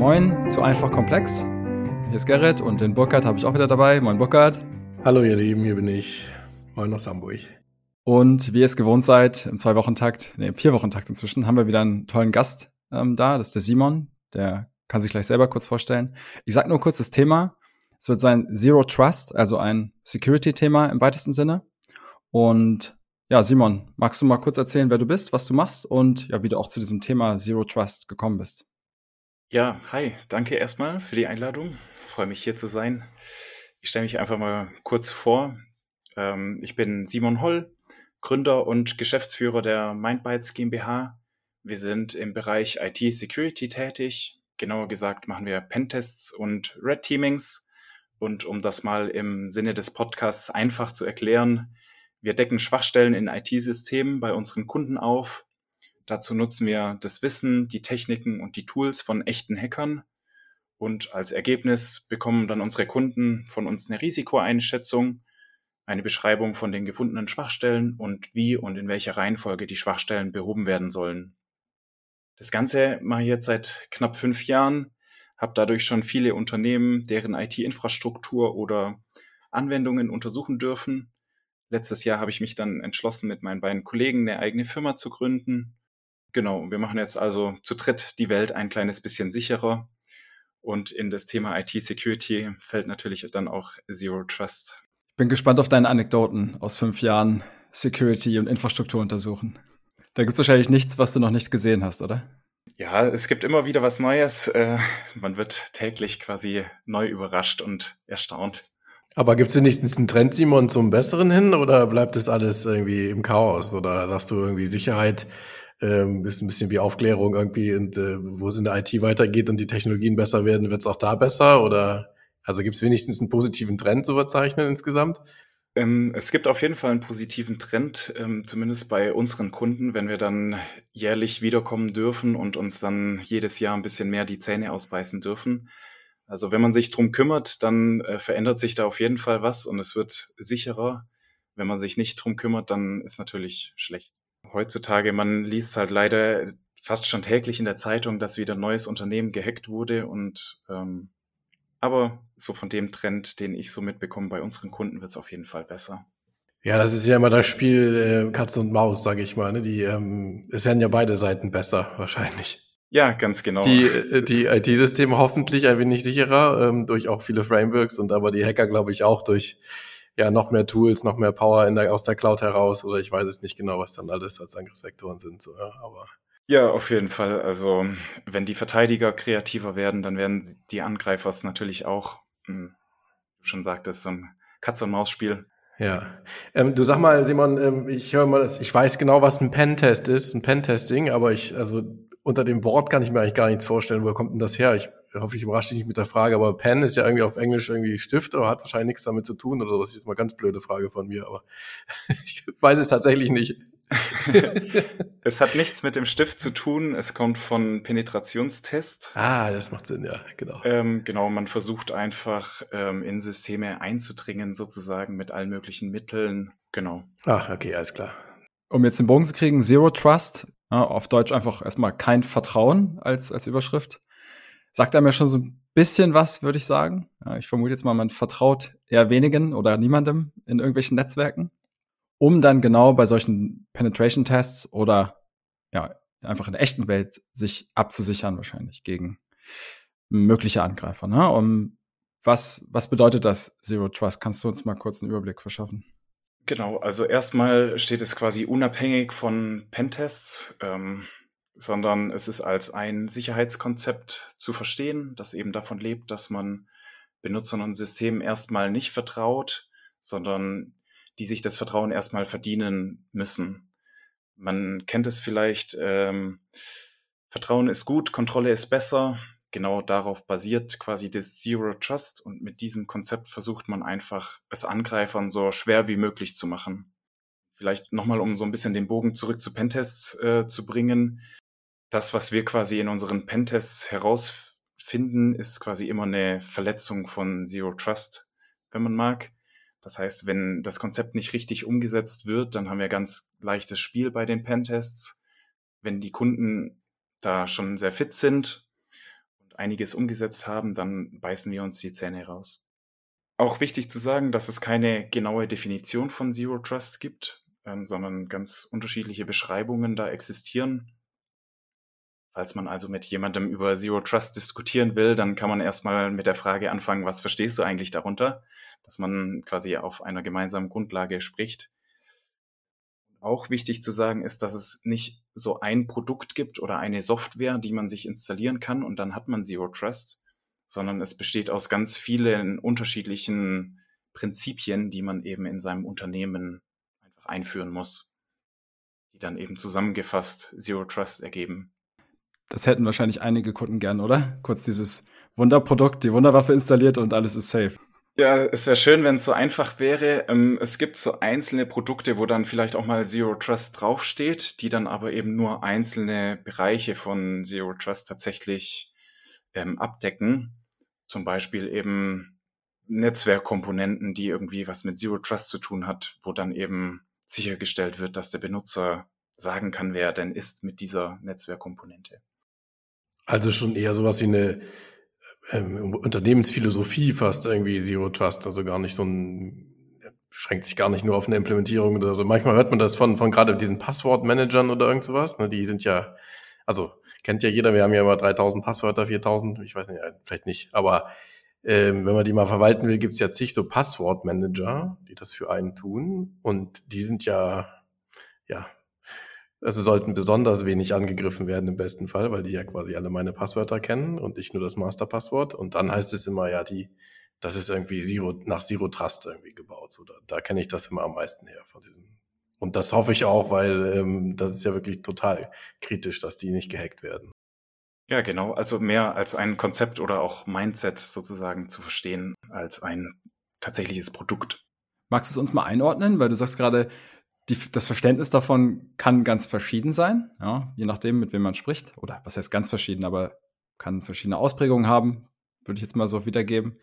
Moin zu Einfach Komplex. Hier ist Gerrit und den Burkhard habe ich auch wieder dabei. Moin Burkhard. Hallo ihr Lieben, hier bin ich. Moin aus Hamburg. Und wie ihr es gewohnt seid, im Zwei-Wochen-Takt, nee, im Vier-Wochen-Takt inzwischen, haben wir wieder einen tollen Gast ähm, da. Das ist der Simon. Der kann sich gleich selber kurz vorstellen. Ich sage nur kurz das Thema. Es wird sein Zero Trust, also ein Security-Thema im weitesten Sinne. Und ja, Simon, magst du mal kurz erzählen, wer du bist, was du machst und ja, wie du auch zu diesem Thema Zero Trust gekommen bist? Ja, hi, danke erstmal für die Einladung. Freue mich hier zu sein. Ich stelle mich einfach mal kurz vor. Ähm, ich bin Simon Holl, Gründer und Geschäftsführer der Mindbytes GmbH. Wir sind im Bereich IT Security tätig. Genauer gesagt machen wir Pentests und Red Teamings. Und um das mal im Sinne des Podcasts einfach zu erklären, wir decken Schwachstellen in IT-Systemen bei unseren Kunden auf Dazu nutzen wir das Wissen, die Techniken und die Tools von echten Hackern. Und als Ergebnis bekommen dann unsere Kunden von uns eine Risikoeinschätzung, eine Beschreibung von den gefundenen Schwachstellen und wie und in welcher Reihenfolge die Schwachstellen behoben werden sollen. Das Ganze mache ich jetzt seit knapp fünf Jahren, habe dadurch schon viele Unternehmen, deren IT-Infrastruktur oder Anwendungen untersuchen dürfen. Letztes Jahr habe ich mich dann entschlossen, mit meinen beiden Kollegen eine eigene Firma zu gründen Genau, wir machen jetzt also zu dritt die Welt ein kleines bisschen sicherer. Und in das Thema IT-Security fällt natürlich dann auch Zero Trust. Ich bin gespannt auf deine Anekdoten aus fünf Jahren Security und Infrastruktur untersuchen. Da gibt es wahrscheinlich nichts, was du noch nicht gesehen hast, oder? Ja, es gibt immer wieder was Neues. Äh, man wird täglich quasi neu überrascht und erstaunt. Aber gibt es wenigstens einen Trend, Simon, zum Besseren hin oder bleibt es alles irgendwie im Chaos? Oder sagst du irgendwie Sicherheit ähm, ist ein bisschen wie Aufklärung irgendwie und äh, wo es in der IT weitergeht und die Technologien besser werden, wird es auch da besser? Oder also gibt es wenigstens einen positiven Trend zu verzeichnen insgesamt? Ähm, es gibt auf jeden Fall einen positiven Trend, ähm, zumindest bei unseren Kunden, wenn wir dann jährlich wiederkommen dürfen und uns dann jedes Jahr ein bisschen mehr die Zähne ausbeißen dürfen. Also wenn man sich drum kümmert, dann äh, verändert sich da auf jeden Fall was und es wird sicherer. Wenn man sich nicht drum kümmert, dann ist natürlich schlecht heutzutage, man liest halt leider fast schon täglich in der Zeitung, dass wieder ein neues Unternehmen gehackt wurde und ähm, aber so von dem Trend, den ich so mitbekomme bei unseren Kunden, wird es auf jeden Fall besser. Ja, das ist ja immer das Spiel äh, Katze und Maus, sage ich mal. Ne? Die, ähm, es werden ja beide Seiten besser, wahrscheinlich. Ja, ganz genau. Die, äh, die IT-Systeme hoffentlich ein wenig sicherer, ähm, durch auch viele Frameworks und aber die Hacker, glaube ich, auch durch ja noch mehr Tools, noch mehr Power in der, aus der Cloud heraus oder ich weiß es nicht genau, was dann alles als Angriffsvektoren sind. So, ja, aber ja, auf jeden Fall. Also wenn die Verteidiger kreativer werden, dann werden die Angreifer es natürlich auch, hm, du schon sagtest, so ein Katz-und-Maus-Spiel. Ja. Ähm, du sag mal, Simon, ähm, ich höre mal, ich weiß genau, was ein Pentest ist, ein Pentesting, aber ich, also unter dem Wort kann ich mir eigentlich gar nichts vorstellen. Woher kommt denn das her? Ich hoffe, ich überrasche dich nicht mit der Frage, aber Pen ist ja irgendwie auf Englisch irgendwie Stift, aber hat wahrscheinlich nichts damit zu tun oder so. Das ist jetzt mal ganz blöde Frage von mir, aber ich weiß es tatsächlich nicht. es hat nichts mit dem Stift zu tun. Es kommt von Penetrationstest. Ah, das macht Sinn, ja, genau. Ähm, genau, man versucht einfach ähm, in Systeme einzudringen, sozusagen mit allen möglichen Mitteln. Genau. Ah, okay, alles klar. Um jetzt den Bogen zu kriegen, Zero Trust, ja, auf Deutsch einfach erstmal kein Vertrauen als, als Überschrift sagt einem ja schon so ein bisschen was, würde ich sagen. Ja, ich vermute jetzt mal, man vertraut eher wenigen oder niemandem in irgendwelchen Netzwerken, um dann genau bei solchen Penetration-Tests oder ja, einfach in der echten Welt sich abzusichern, wahrscheinlich gegen mögliche Angreifer. Ne? Um, was, was bedeutet das Zero Trust? Kannst du uns mal kurz einen Überblick verschaffen? Genau, also erstmal steht es quasi unabhängig von Pentests. Ähm, sondern es ist als ein Sicherheitskonzept zu verstehen, das eben davon lebt, dass man Benutzern und Systemen erstmal nicht vertraut, sondern die sich das Vertrauen erstmal verdienen müssen. Man kennt es vielleicht, ähm, Vertrauen ist gut, Kontrolle ist besser. Genau darauf basiert quasi das Zero Trust und mit diesem Konzept versucht man einfach, es Angreifern so schwer wie möglich zu machen. Vielleicht nochmal, um so ein bisschen den Bogen zurück zu Pentests äh, zu bringen das, was wir quasi in unseren Pentests herausfinden, ist quasi immer eine Verletzung von Zero Trust, wenn man mag. Das heißt, wenn das Konzept nicht richtig umgesetzt wird, dann haben wir ganz leichtes Spiel bei den Pentests. Wenn die Kunden da schon sehr fit sind und einiges umgesetzt haben, dann beißen wir uns die Zähne raus. Auch wichtig zu sagen, dass es keine genaue Definition von Zero Trust gibt, ähm, sondern ganz unterschiedliche Beschreibungen da existieren. Falls man also mit jemandem über Zero Trust diskutieren will, dann kann man erstmal mit der Frage anfangen, was verstehst du eigentlich darunter? Dass man quasi auf einer gemeinsamen Grundlage spricht. Auch wichtig zu sagen ist, dass es nicht so ein Produkt gibt oder eine Software, die man sich installieren kann und dann hat man Zero Trust, sondern es besteht aus ganz vielen unterschiedlichen Prinzipien, die man eben in seinem Unternehmen einfach einführen muss, die dann eben zusammengefasst Zero Trust ergeben. Das hätten wahrscheinlich einige Kunden gern, oder? Kurz dieses Wunderprodukt, die Wunderwaffe installiert und alles ist safe. Ja, es wäre schön, wenn es so einfach wäre. Ähm, es gibt so einzelne Produkte, wo dann vielleicht auch mal Zero Trust draufsteht, die dann aber eben nur einzelne Bereiche von Zero Trust tatsächlich ähm, abdecken. Zum Beispiel eben Netzwerkkomponenten, die irgendwie was mit Zero Trust zu tun hat, wo dann eben sichergestellt wird, dass der Benutzer sagen kann, wer er denn ist mit dieser Netzwerkkomponente. Also schon eher sowas wie eine ähm, Unternehmensphilosophie fast irgendwie Zero Trust, also gar nicht so ein beschränkt sich gar nicht nur auf eine Implementierung oder so. Manchmal hört man das von, von gerade diesen Passwortmanagern oder irgend sowas. Ne? Die sind ja, also kennt ja jeder, wir haben ja immer 3000 Passwörter, 4000, ich weiß nicht, vielleicht nicht, aber ähm, wenn man die mal verwalten will, gibt's ja zig so Passwortmanager, die das für einen tun und die sind ja, ja, also sollten besonders wenig angegriffen werden im besten Fall, weil die ja quasi alle meine Passwörter kennen und ich nur das Masterpasswort. Und dann heißt es immer, ja, die, das ist irgendwie Zero, nach Zero Trust irgendwie gebaut. So, da, da kenne ich das immer am meisten her von diesem. Und das hoffe ich auch, weil ähm, das ist ja wirklich total kritisch, dass die nicht gehackt werden. Ja, genau. Also mehr als ein Konzept oder auch Mindset sozusagen zu verstehen als ein tatsächliches Produkt. Magst du es uns mal einordnen? Weil du sagst gerade, die, das Verständnis davon kann ganz verschieden sein, ja, je nachdem, mit wem man spricht. Oder was heißt ganz verschieden, aber kann verschiedene Ausprägungen haben, würde ich jetzt mal so wiedergeben.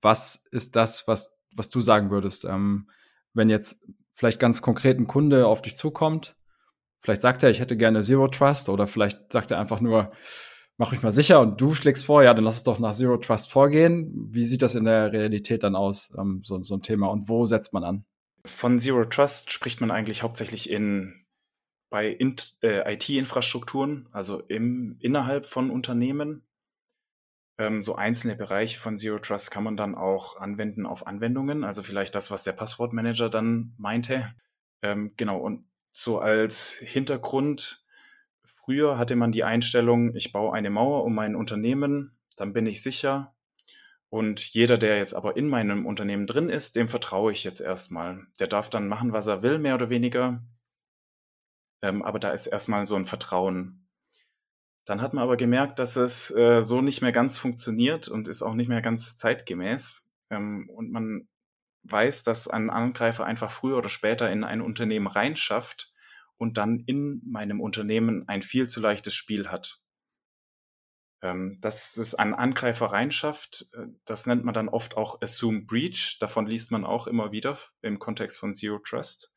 Was ist das, was, was du sagen würdest, ähm, wenn jetzt vielleicht ganz konkret ein Kunde auf dich zukommt? Vielleicht sagt er, ich hätte gerne Zero Trust oder vielleicht sagt er einfach nur, mach mich mal sicher und du schlägst vor, ja, dann lass es doch nach Zero Trust vorgehen. Wie sieht das in der Realität dann aus, ähm, so, so ein Thema und wo setzt man an? Von Zero Trust spricht man eigentlich hauptsächlich in, bei äh, IT-Infrastrukturen, also im, innerhalb von Unternehmen. Ähm, so einzelne Bereiche von Zero Trust kann man dann auch anwenden auf Anwendungen, also vielleicht das, was der Passwortmanager dann meinte. Ähm, genau, und so als Hintergrund, früher hatte man die Einstellung, ich baue eine Mauer um mein Unternehmen, dann bin ich sicher, und jeder, der jetzt aber in meinem Unternehmen drin ist, dem vertraue ich jetzt erstmal. Der darf dann machen, was er will, mehr oder weniger. Ähm, aber da ist erstmal so ein Vertrauen. Dann hat man aber gemerkt, dass es äh, so nicht mehr ganz funktioniert und ist auch nicht mehr ganz zeitgemäß. Ähm, und man weiß, dass ein Angreifer einfach früher oder später in ein Unternehmen reinschafft und dann in meinem Unternehmen ein viel zu leichtes Spiel hat. Ähm, dass es an Angreifer reinschafft, äh, das nennt man dann oft auch Assume Breach. Davon liest man auch immer wieder im Kontext von Zero Trust.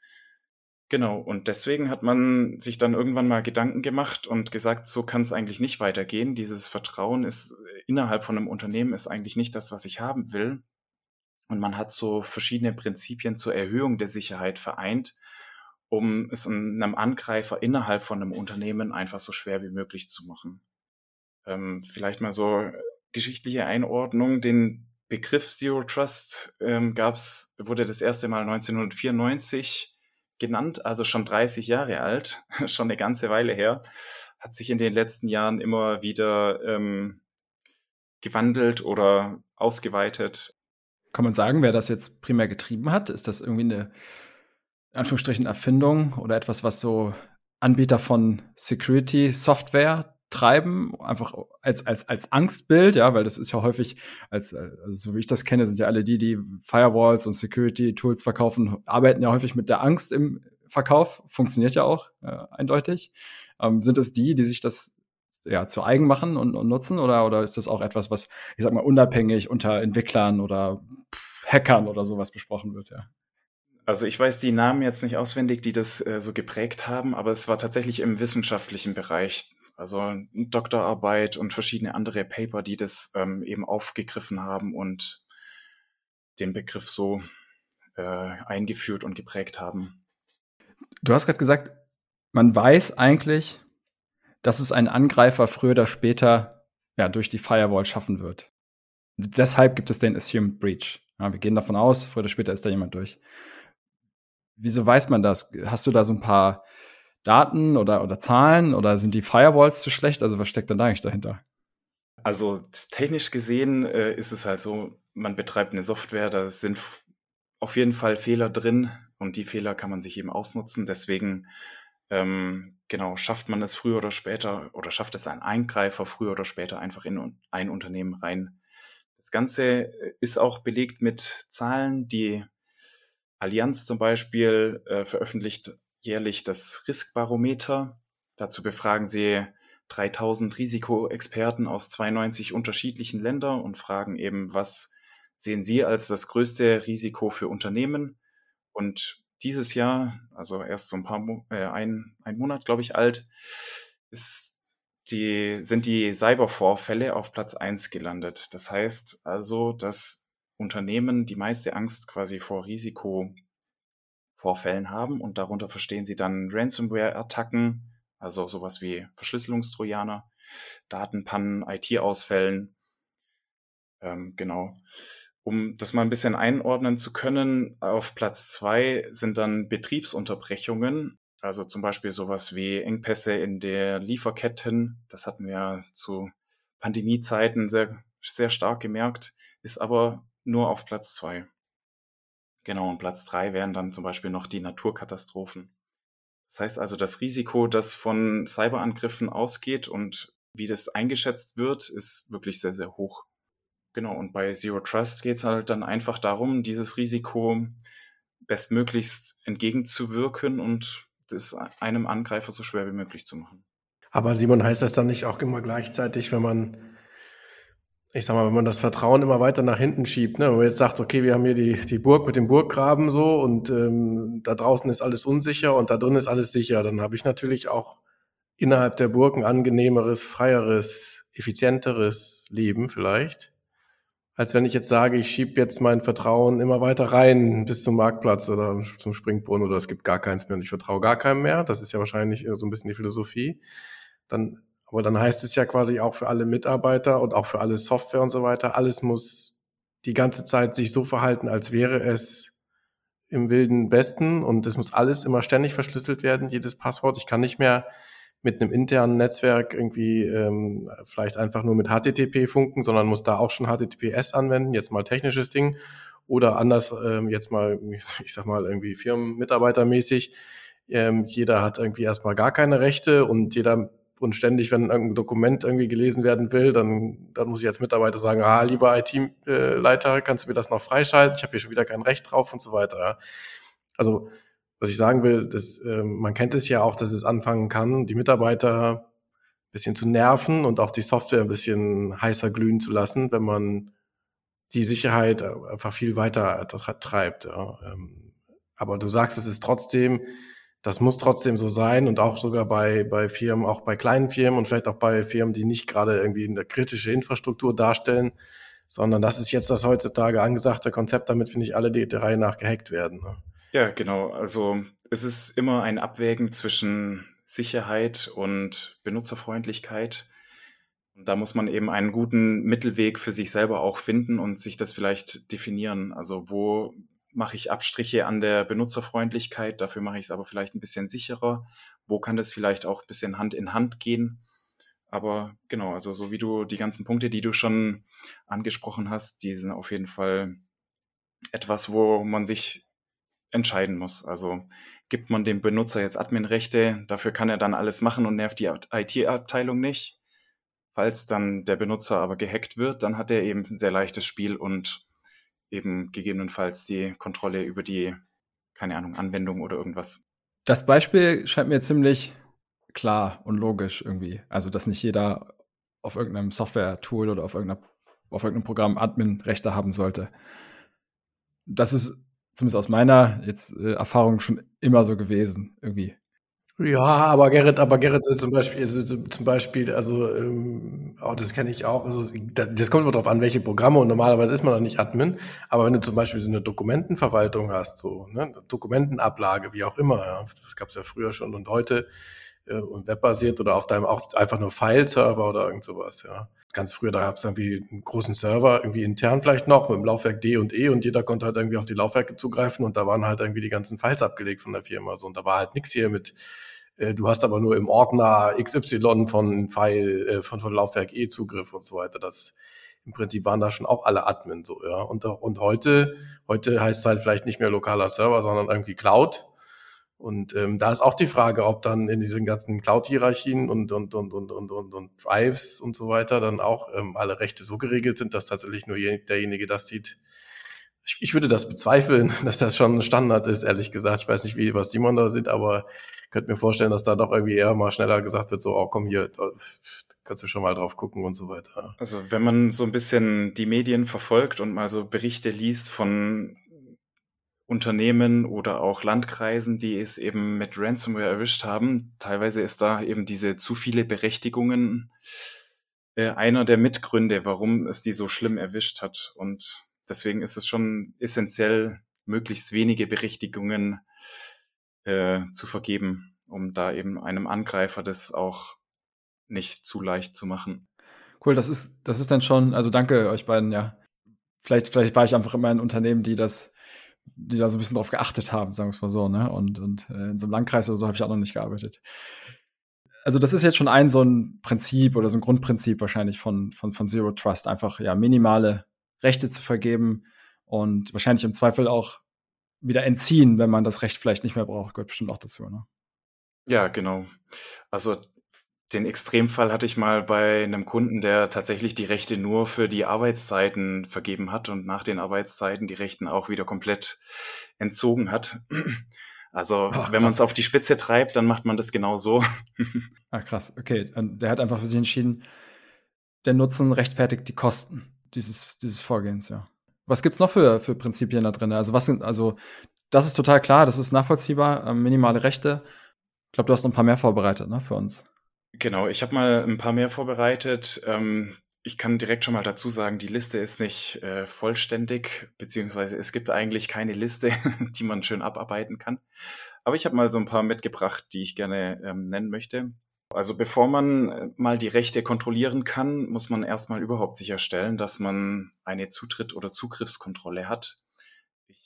Genau, und deswegen hat man sich dann irgendwann mal Gedanken gemacht und gesagt, so kann es eigentlich nicht weitergehen. Dieses Vertrauen ist äh, innerhalb von einem Unternehmen ist eigentlich nicht das, was ich haben will. Und man hat so verschiedene Prinzipien zur Erhöhung der Sicherheit vereint, um es einem Angreifer innerhalb von einem Unternehmen einfach so schwer wie möglich zu machen. Ähm, vielleicht mal so geschichtliche Einordnung. Den Begriff Zero Trust ähm, gab's, wurde das erste Mal 1994 genannt, also schon 30 Jahre alt, schon eine ganze Weile her, hat sich in den letzten Jahren immer wieder ähm, gewandelt oder ausgeweitet. Kann man sagen, wer das jetzt primär getrieben hat? Ist das irgendwie eine in Anführungsstrichen Erfindung oder etwas, was so Anbieter von Security Software treiben, einfach als, als, als Angstbild, ja, weil das ist ja häufig, als, also so wie ich das kenne, sind ja alle die, die Firewalls und Security-Tools verkaufen, arbeiten ja häufig mit der Angst im Verkauf, funktioniert ja auch äh, eindeutig. Ähm, sind es die, die sich das ja zu eigen machen und, und nutzen oder, oder ist das auch etwas, was, ich sag mal, unabhängig unter Entwicklern oder Hackern oder sowas besprochen wird, ja? Also ich weiß die Namen jetzt nicht auswendig, die das äh, so geprägt haben, aber es war tatsächlich im wissenschaftlichen Bereich Also Doktorarbeit und verschiedene andere Paper, die das ähm, eben aufgegriffen haben und den Begriff so äh, eingeführt und geprägt haben. Du hast gerade gesagt, man weiß eigentlich, dass es ein Angreifer früher oder später ja, durch die Firewall schaffen wird. Deshalb gibt es den Assumed Breach. Ja, wir gehen davon aus, früher oder später ist da jemand durch. Wieso weiß man das? Hast du da so ein paar Daten oder, oder Zahlen oder sind die Firewalls zu schlecht? Also was steckt denn da eigentlich dahinter? Also technisch gesehen äh, ist es halt so, man betreibt eine Software, da sind auf jeden Fall Fehler drin und die Fehler kann man sich eben ausnutzen. Deswegen ähm, genau schafft man es früher oder später oder schafft es ein Eingreifer früher oder später einfach in ein Unternehmen rein. Das Ganze äh, ist auch belegt mit Zahlen, die Allianz zum Beispiel äh, veröffentlicht jährlich das Riskbarometer. Dazu befragen sie 3000 Risikoexperten aus 92 unterschiedlichen Ländern und fragen eben, was sehen Sie als das größte Risiko für Unternehmen? Und dieses Jahr, also erst so ein paar, äh, ein, ein Monat, glaube ich, alt, ist die, sind die Cybervorfälle auf Platz eins gelandet. Das heißt also, dass Unternehmen die meiste Angst quasi vor Risikovorfällen haben und darunter verstehen sie dann Ransomware-Attacken, also sowas wie Verschlüsselungstrojaner, Datenpannen, IT-Ausfällen. Ähm, genau. Um das mal ein bisschen einordnen zu können, auf Platz zwei sind dann Betriebsunterbrechungen, also zum Beispiel sowas wie Engpässe in der Lieferketten. Das hatten wir zu Pandemiezeiten sehr, sehr stark gemerkt, ist aber nur auf Platz zwei. Genau, und Platz drei wären dann zum Beispiel noch die Naturkatastrophen. Das heißt also, das Risiko, das von Cyberangriffen ausgeht und wie das eingeschätzt wird, ist wirklich sehr, sehr hoch. Genau, und bei Zero Trust geht es halt dann einfach darum, dieses Risiko bestmöglichst entgegenzuwirken und das einem Angreifer so schwer wie möglich zu machen. Aber Simon, heißt das dann nicht auch immer gleichzeitig, wenn man, ich sag mal, wenn man das Vertrauen immer weiter nach hinten schiebt, ne? wenn man jetzt sagt, okay, wir haben hier die, die Burg mit dem Burggraben so und ähm, da draußen ist alles unsicher und da drin ist alles sicher, dann habe ich natürlich auch innerhalb der Burg ein angenehmeres, freieres, effizienteres Leben vielleicht als wenn ich jetzt sage, ich schiebe jetzt mein Vertrauen immer weiter rein bis zum Marktplatz oder zum Springbrunnen oder es gibt gar keins mehr und ich vertraue gar keinem mehr. Das ist ja wahrscheinlich so ein bisschen die Philosophie. Dann, aber dann heißt es ja quasi auch für alle Mitarbeiter und auch für alle Software und so weiter, alles muss die ganze Zeit sich so verhalten, als wäre es im wilden Westen und es muss alles immer ständig verschlüsselt werden, jedes Passwort. Ich kann nicht mehr mit einem internen Netzwerk irgendwie ähm, vielleicht einfach nur mit HTTP funken, sondern muss da auch schon HTTPS anwenden, jetzt mal technisches Ding. Oder anders, ähm, jetzt mal, ich sag mal, irgendwie Firmenmitarbeitermäßig. Ähm, jeder hat irgendwie erstmal gar keine Rechte und jeder und ständig, wenn irgendein Dokument irgendwie gelesen werden will, dann, dann muss ich als Mitarbeiter sagen, ah, lieber IT-Leiter, kannst du mir das noch freischalten? Ich habe hier schon wieder kein Recht drauf und so weiter. Also was ich sagen will, dass, äh, man kennt es ja auch, dass es anfangen kann, die Mitarbeiter ein bisschen zu nerven und auch die Software ein bisschen heißer glühen zu lassen, wenn man die Sicherheit einfach viel weiter treibt. Ja. Ähm, aber du sagst, es ist trotzdem, das muss trotzdem so sein und auch sogar bei, bei Firmen, auch bei kleinen Firmen und vielleicht auch bei Firmen, die nicht gerade irgendwie eine kritische Infrastruktur darstellen, sondern das ist jetzt das heutzutage angesagte Konzept, damit finde ich alle die Reihe nach gehackt werden. Ne? Ja, genau. Also es ist immer ein Abwägen zwischen Sicherheit und Benutzerfreundlichkeit. Und da muss man eben einen guten Mittelweg für sich selber auch finden und sich das vielleicht definieren. Also wo mache ich Abstriche an der Benutzerfreundlichkeit, dafür mache ich es aber vielleicht ein bisschen sicherer. Wo kann das vielleicht auch ein bisschen Hand in Hand gehen? Aber genau, also so wie du die ganzen Punkte, die du schon angesprochen hast, die sind auf jeden Fall etwas, wo man sich entscheiden muss. Also gibt man dem Benutzer jetzt Adminrechte, dafür kann er dann alles machen und nervt die IT-Abteilung nicht. Falls dann der Benutzer aber gehackt wird, dann hat er eben ein sehr leichtes Spiel und eben gegebenenfalls die Kontrolle über die, keine Ahnung, Anwendung oder irgendwas. Das Beispiel scheint mir ziemlich klar und logisch irgendwie. Also, dass nicht jeder auf irgendeinem Software-Tool oder auf, auf irgendeinem Programm Admin-Rechte haben sollte. Das ist zumindest aus meiner jetzt äh, Erfahrung schon immer so gewesen, irgendwie. Ja, aber Gerrit, aber Gerrit zum Beispiel, also zum Beispiel, also ähm, oh, das kenne ich auch. Also das, das kommt immer darauf an, welche Programme und normalerweise ist man noch nicht Admin. Aber wenn du zum Beispiel so eine Dokumentenverwaltung hast, so ne, Dokumentenablage, wie auch immer, ja, das gab es ja früher schon und heute äh, und webbasiert oder auf deinem auch einfach nur File-Server oder irgend sowas, ja. Ganz früher, da gab es irgendwie einen großen Server, irgendwie intern vielleicht noch, mit dem Laufwerk D und E und jeder konnte halt irgendwie auf die Laufwerke zugreifen und da waren halt irgendwie die ganzen Files abgelegt von der Firma. So, und da war halt nichts hier mit äh, du hast aber nur im Ordner XY von File, äh, von, von Laufwerk E Zugriff und so weiter. Das im Prinzip waren da schon auch alle Admin so, ja. Und, und heute, heute heißt es halt vielleicht nicht mehr lokaler Server, sondern irgendwie Cloud. Und ähm, da ist auch die Frage, ob dann in diesen ganzen Cloud-Hierarchien und, und, und, und, und, und, und Drives und so weiter dann auch ähm, alle Rechte so geregelt sind, dass tatsächlich nur derjenige das sieht. Ich, ich würde das bezweifeln, dass das schon Standard ist, ehrlich gesagt. Ich weiß nicht, wie was Simon da sieht, aber könnte mir vorstellen, dass da doch irgendwie eher mal schneller gesagt wird, so, oh komm hier, kannst du schon mal drauf gucken und so weiter. Also wenn man so ein bisschen die Medien verfolgt und mal so Berichte liest von Unternehmen oder auch Landkreisen, die es eben mit Ransomware erwischt haben, teilweise ist da eben diese zu viele Berechtigungen äh, einer der Mitgründe, warum es die so schlimm erwischt hat. Und deswegen ist es schon essentiell, möglichst wenige Berechtigungen äh, zu vergeben, um da eben einem Angreifer das auch nicht zu leicht zu machen. Cool, das ist, das ist dann schon, also danke euch beiden, ja. Vielleicht, vielleicht war ich einfach immer in Unternehmen, die das, die da so ein bisschen drauf geachtet haben, sagen wir es mal so, ne? Und, und äh, in so einem Landkreis oder so habe ich auch noch nicht gearbeitet. Also, das ist jetzt schon ein so ein Prinzip oder so ein Grundprinzip wahrscheinlich von, von, von Zero Trust, einfach ja minimale Rechte zu vergeben und wahrscheinlich im Zweifel auch wieder entziehen, wenn man das Recht vielleicht nicht mehr braucht. Gehört bestimmt auch dazu, ne? Ja, genau. Also den Extremfall hatte ich mal bei einem Kunden, der tatsächlich die Rechte nur für die Arbeitszeiten vergeben hat und nach den Arbeitszeiten die Rechten auch wieder komplett entzogen hat. Also, Ach, wenn man es auf die Spitze treibt, dann macht man das genau so. Ach, krass. Okay. Und der hat einfach für sich entschieden, der Nutzen rechtfertigt die Kosten dieses, dieses Vorgehens, ja. Was gibt's noch für, für Prinzipien da drin? Also, was sind, also, das ist total klar, das ist nachvollziehbar, ähm, minimale Rechte. Ich glaube, du hast noch ein paar mehr vorbereitet, ne, für uns. Genau, ich habe mal ein paar mehr vorbereitet. Ähm, ich kann direkt schon mal dazu sagen, die Liste ist nicht äh, vollständig, beziehungsweise es gibt eigentlich keine Liste, die man schön abarbeiten kann. Aber ich habe mal so ein paar mitgebracht, die ich gerne ähm, nennen möchte. Also bevor man äh, mal die Rechte kontrollieren kann, muss man erstmal überhaupt sicherstellen, dass man eine Zutritt- oder Zugriffskontrolle hat.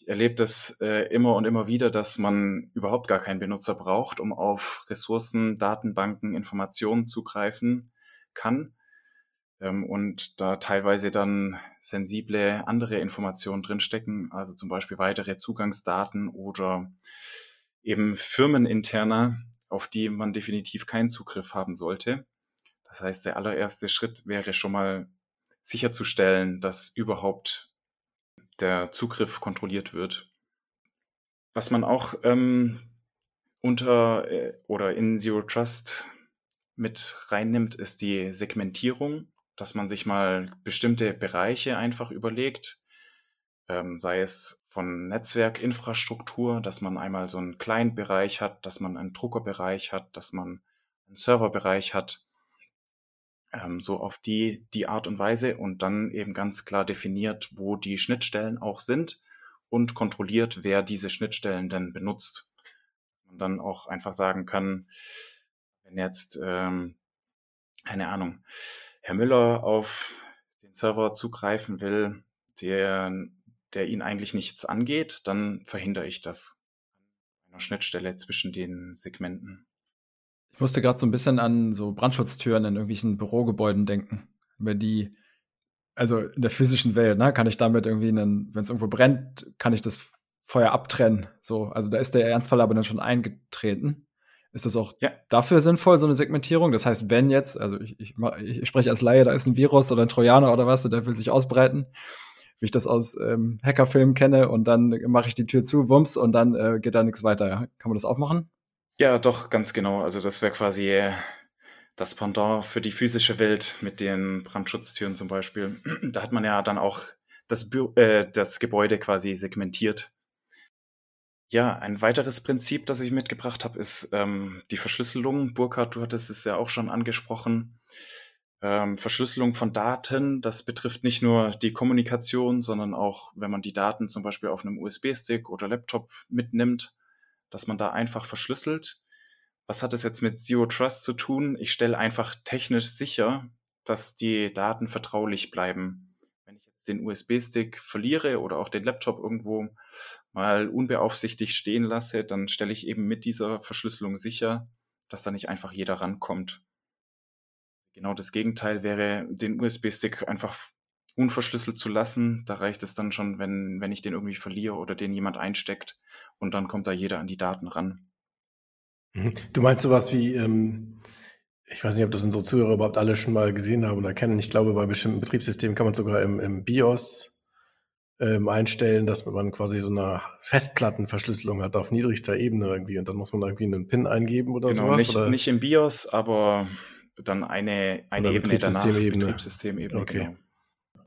Ich erlebe das äh, immer und immer wieder, dass man überhaupt gar keinen Benutzer braucht, um auf Ressourcen, Datenbanken, Informationen zugreifen kann. Ähm, und da teilweise dann sensible andere Informationen drinstecken, also zum Beispiel weitere Zugangsdaten oder eben firmeninterner auf die man definitiv keinen Zugriff haben sollte. Das heißt, der allererste Schritt wäre schon mal sicherzustellen, dass überhaupt der Zugriff kontrolliert wird. Was man auch ähm, unter äh, oder in Zero Trust mit reinnimmt, ist die Segmentierung, dass man sich mal bestimmte Bereiche einfach überlegt, ähm, sei es von Netzwerkinfrastruktur, dass man einmal so einen Client-Bereich hat, dass man einen Druckerbereich hat, dass man einen Serverbereich hat, ähm, so auf die, die Art und Weise und dann eben ganz klar definiert, wo die Schnittstellen auch sind und kontrolliert, wer diese Schnittstellen denn benutzt. Man dann auch einfach sagen kann, wenn jetzt, ähm, keine Ahnung, Herr Müller auf den Server zugreifen will, der der ihn eigentlich nichts angeht, dann verhindere ich das an einer Schnittstelle zwischen den Segmenten. Ich musste gerade so ein bisschen an so Brandschutztüren in irgendwelchen Bürogebäuden denken. Über die, also in der physischen Welt, ne, kann ich damit irgendwie, wenn es irgendwo brennt, kann ich das Feuer abtrennen. So, also da ist der Ernstfall aber dann schon eingetreten. Ist das auch ja. dafür sinnvoll, so eine Segmentierung? Das heißt, wenn jetzt, also ich, ich, ich spreche als Laie, da ist ein Virus oder ein Trojaner oder was, und der will sich ausbreiten wie ich das aus ähm, Hackerfilmen kenne und dann mache ich die Tür zu, wumms und dann äh, geht da nichts weiter. Kann man das auch machen? Ja, doch, ganz genau. Also das wäre quasi äh, das Pendant für die physische Welt mit den Brandschutztüren zum Beispiel. Da hat man ja dann auch das, Bü äh, das Gebäude quasi segmentiert. Ja, ein weiteres Prinzip, das ich mitgebracht habe, ist ähm, die Verschlüsselung. Burkhard, du hattest es ja auch schon angesprochen. Ähm, Verschlüsselung von Daten, das betrifft nicht nur die Kommunikation, sondern auch, wenn man die Daten zum Beispiel auf einem USB-Stick oder Laptop mitnimmt, dass man da einfach verschlüsselt. Was hat es jetzt mit Zero Trust zu tun? Ich stelle einfach technisch sicher, dass die Daten vertraulich bleiben. Wenn ich jetzt den USB-Stick verliere oder auch den Laptop irgendwo mal unbeaufsichtigt stehen lasse, dann stelle ich eben mit dieser Verschlüsselung sicher, dass da nicht einfach jeder rankommt. Genau das Gegenteil wäre, den USB-Stick einfach unverschlüsselt zu lassen. Da reicht es dann schon, wenn, wenn ich den irgendwie verliere oder den jemand einsteckt und dann kommt da jeder an die Daten ran. Mhm. Du meinst sowas wie, ähm, ich weiß nicht, ob das unsere Zuhörer überhaupt alle schon mal gesehen haben oder kennen. Ich glaube, bei bestimmten Betriebssystemen kann man sogar im, im BIOS ähm, einstellen, dass man quasi so eine Festplattenverschlüsselung hat auf niedrigster Ebene irgendwie und dann muss man irgendwie einen PIN eingeben oder genau, sowas. Nicht, oder? nicht im BIOS, aber dann eine, eine Oder Ebene danach. Betriebssystemebene. Betriebssystemebene, Okay. genau.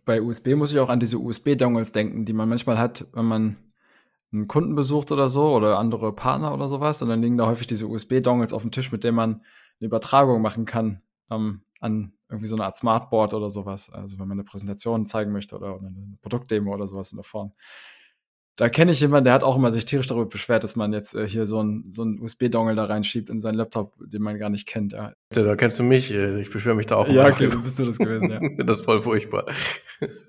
Bei USB muss ich auch an diese USB-Dongles denken, die man manchmal hat, wenn man einen Kunden besucht oder so oder andere Partner oder sowas. Und dann liegen da häufig diese USB-Dongles auf dem Tisch, mit denen man eine Übertragung machen kann ähm, an irgendwie so eine Art Smartboard oder sowas. Also wenn man eine Präsentation zeigen möchte oder eine Produktdemo oder sowas in der Form. Da kenne ich jemanden, der hat auch immer sich tierisch darüber beschwert, dass man jetzt äh, hier so einen so USB-Dongle da reinschiebt in seinen Laptop, den man gar nicht kennt. Ja, Da kennst du mich, äh, ich beschwöre mich da auch ja immer okay, drüber. bist du das gewesen, ja. Das ist voll furchtbar.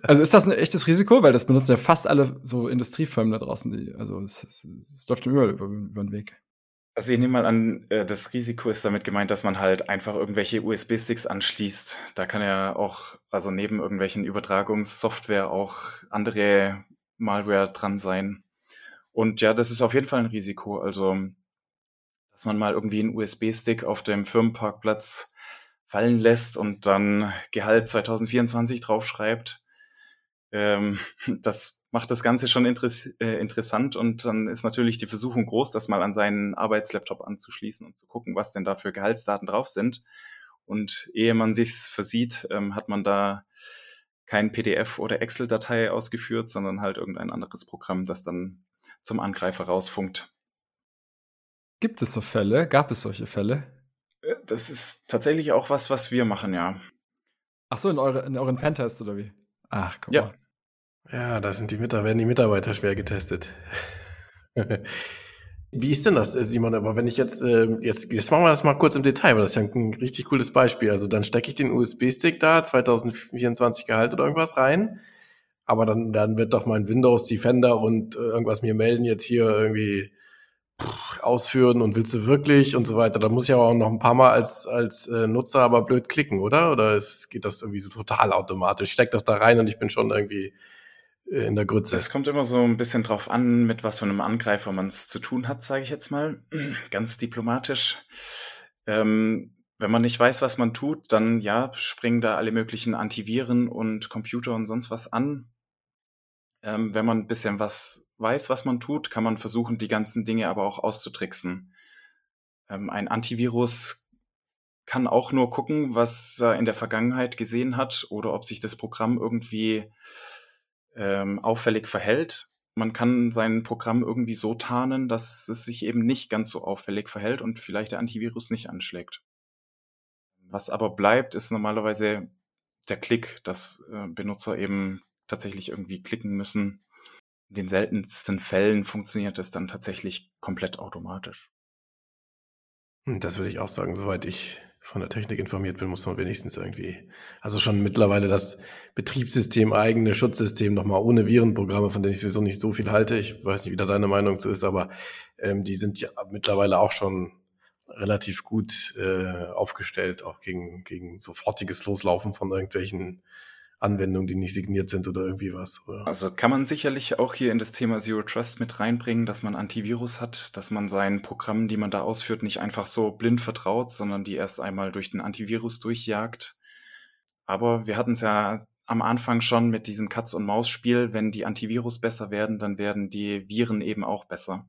Also ist das ein echtes Risiko? Weil das benutzen ja fast alle so Industriefirmen da draußen. Die, also es, es, es läuft überall über, über den Weg. Also ich nehme mal an, äh, das Risiko ist damit gemeint, dass man halt einfach irgendwelche USB-Sticks anschließt. Da kann ja auch, also neben irgendwelchen Übertragungssoftware auch andere Malware dran sein. Und ja, das ist auf jeden Fall ein Risiko. Also, dass man mal irgendwie einen USB-Stick auf dem Firmenparkplatz fallen lässt und dann Gehalt 2024 draufschreibt, ähm, das macht das Ganze schon interess äh, interessant und dann ist natürlich die Versuchung groß, das mal an seinen Arbeitslaptop anzuschließen und zu gucken, was denn da für Gehaltsdaten drauf sind. Und ehe man sich's versieht, ähm, hat man da kein PDF oder Excel-Datei ausgeführt, sondern halt irgendein anderes Programm, das dann zum Angreifer rausfunkt. Gibt es so Fälle? Gab es solche Fälle? Äh, Das ist tatsächlich auch was, was wir machen, ja. Ach so, in, eure, in euren Pentests oder wie? Ach, guck Ja. mal. Ja, da sind die Mitarbeiter, werden die Mitarbeiter schwer getestet. Wie ist denn das, äh, Simon? Aber wenn ich jetzt, äh, jetzt, jetzt machen wir das mal kurz im Detail, weil das ist ja ein richtig cooles Beispiel. Also dann stecke ich den USB-Stick da, 2024 Gehalt oder irgendwas rein. Aber dann, dann wird doch mein Windows Defender und äh, irgendwas mir melden jetzt hier irgendwie ausführen und willst du wirklich und so weiter. Da muss ich aber auch noch ein paar Mal als, als äh, Nutzer aber blöd klicken, oder? Oder es, geht das irgendwie so total automatisch? Ich steck das da rein und ich bin schon irgendwie in der Grütze. Es kommt immer so ein bisschen drauf an, mit was für einem Angreifer man es zu tun hat, sage ich jetzt mal. Ganz diplomatisch. Ähm, wenn man nicht weiß, was man tut, dann ja, springen da alle möglichen Antiviren und Computer und sonst was an. Ähm, wenn man ein bisschen was weiß, was man tut, kann man versuchen, die ganzen Dinge aber auch auszutricksen. Ähm, ein Antivirus kann auch nur gucken, was er in der Vergangenheit gesehen hat oder ob sich das Programm irgendwie ähm, auffällig verhält. Man kann sein Programm irgendwie so tarnen, dass es sich eben nicht ganz so auffällig verhält und vielleicht der Antivirus nicht anschlägt. Was aber bleibt, ist normalerweise der Klick, dass äh, Benutzer eben tatsächlich irgendwie klicken müssen. In den seltensten Fällen funktioniert es dann tatsächlich komplett automatisch. Hm, Das würde ich auch sagen, soweit ich von der Technik informiert bin, muss man wenigstens irgendwie, also schon mittlerweile das Betriebssystem, eigene Schutzsystem nochmal ohne Virenprogramme, von denen ich sowieso nicht so viel halte. Ich weiß nicht, wie da deine Meinung zu ist, aber ähm, die sind ja mittlerweile auch schon relativ gut äh, aufgestellt, auch gegen, gegen sofortiges Loslaufen von irgendwelchen Anwendungen, die nicht signiert sind oder irgendwie was. Oder? Also kann man sicherlich auch hier in das Thema Zero Trust mit reinbringen, dass man Antivirus hat, dass man seinen Programmen, die man da ausführt, nicht einfach so blind vertraut, sondern die erst einmal durch den Antivirus durchjagt. Aber wir hatten es ja am Anfang schon mit diesem Katz- und Maus-Spiel. Wenn die Antivirus besser werden, dann werden die Viren eben auch besser.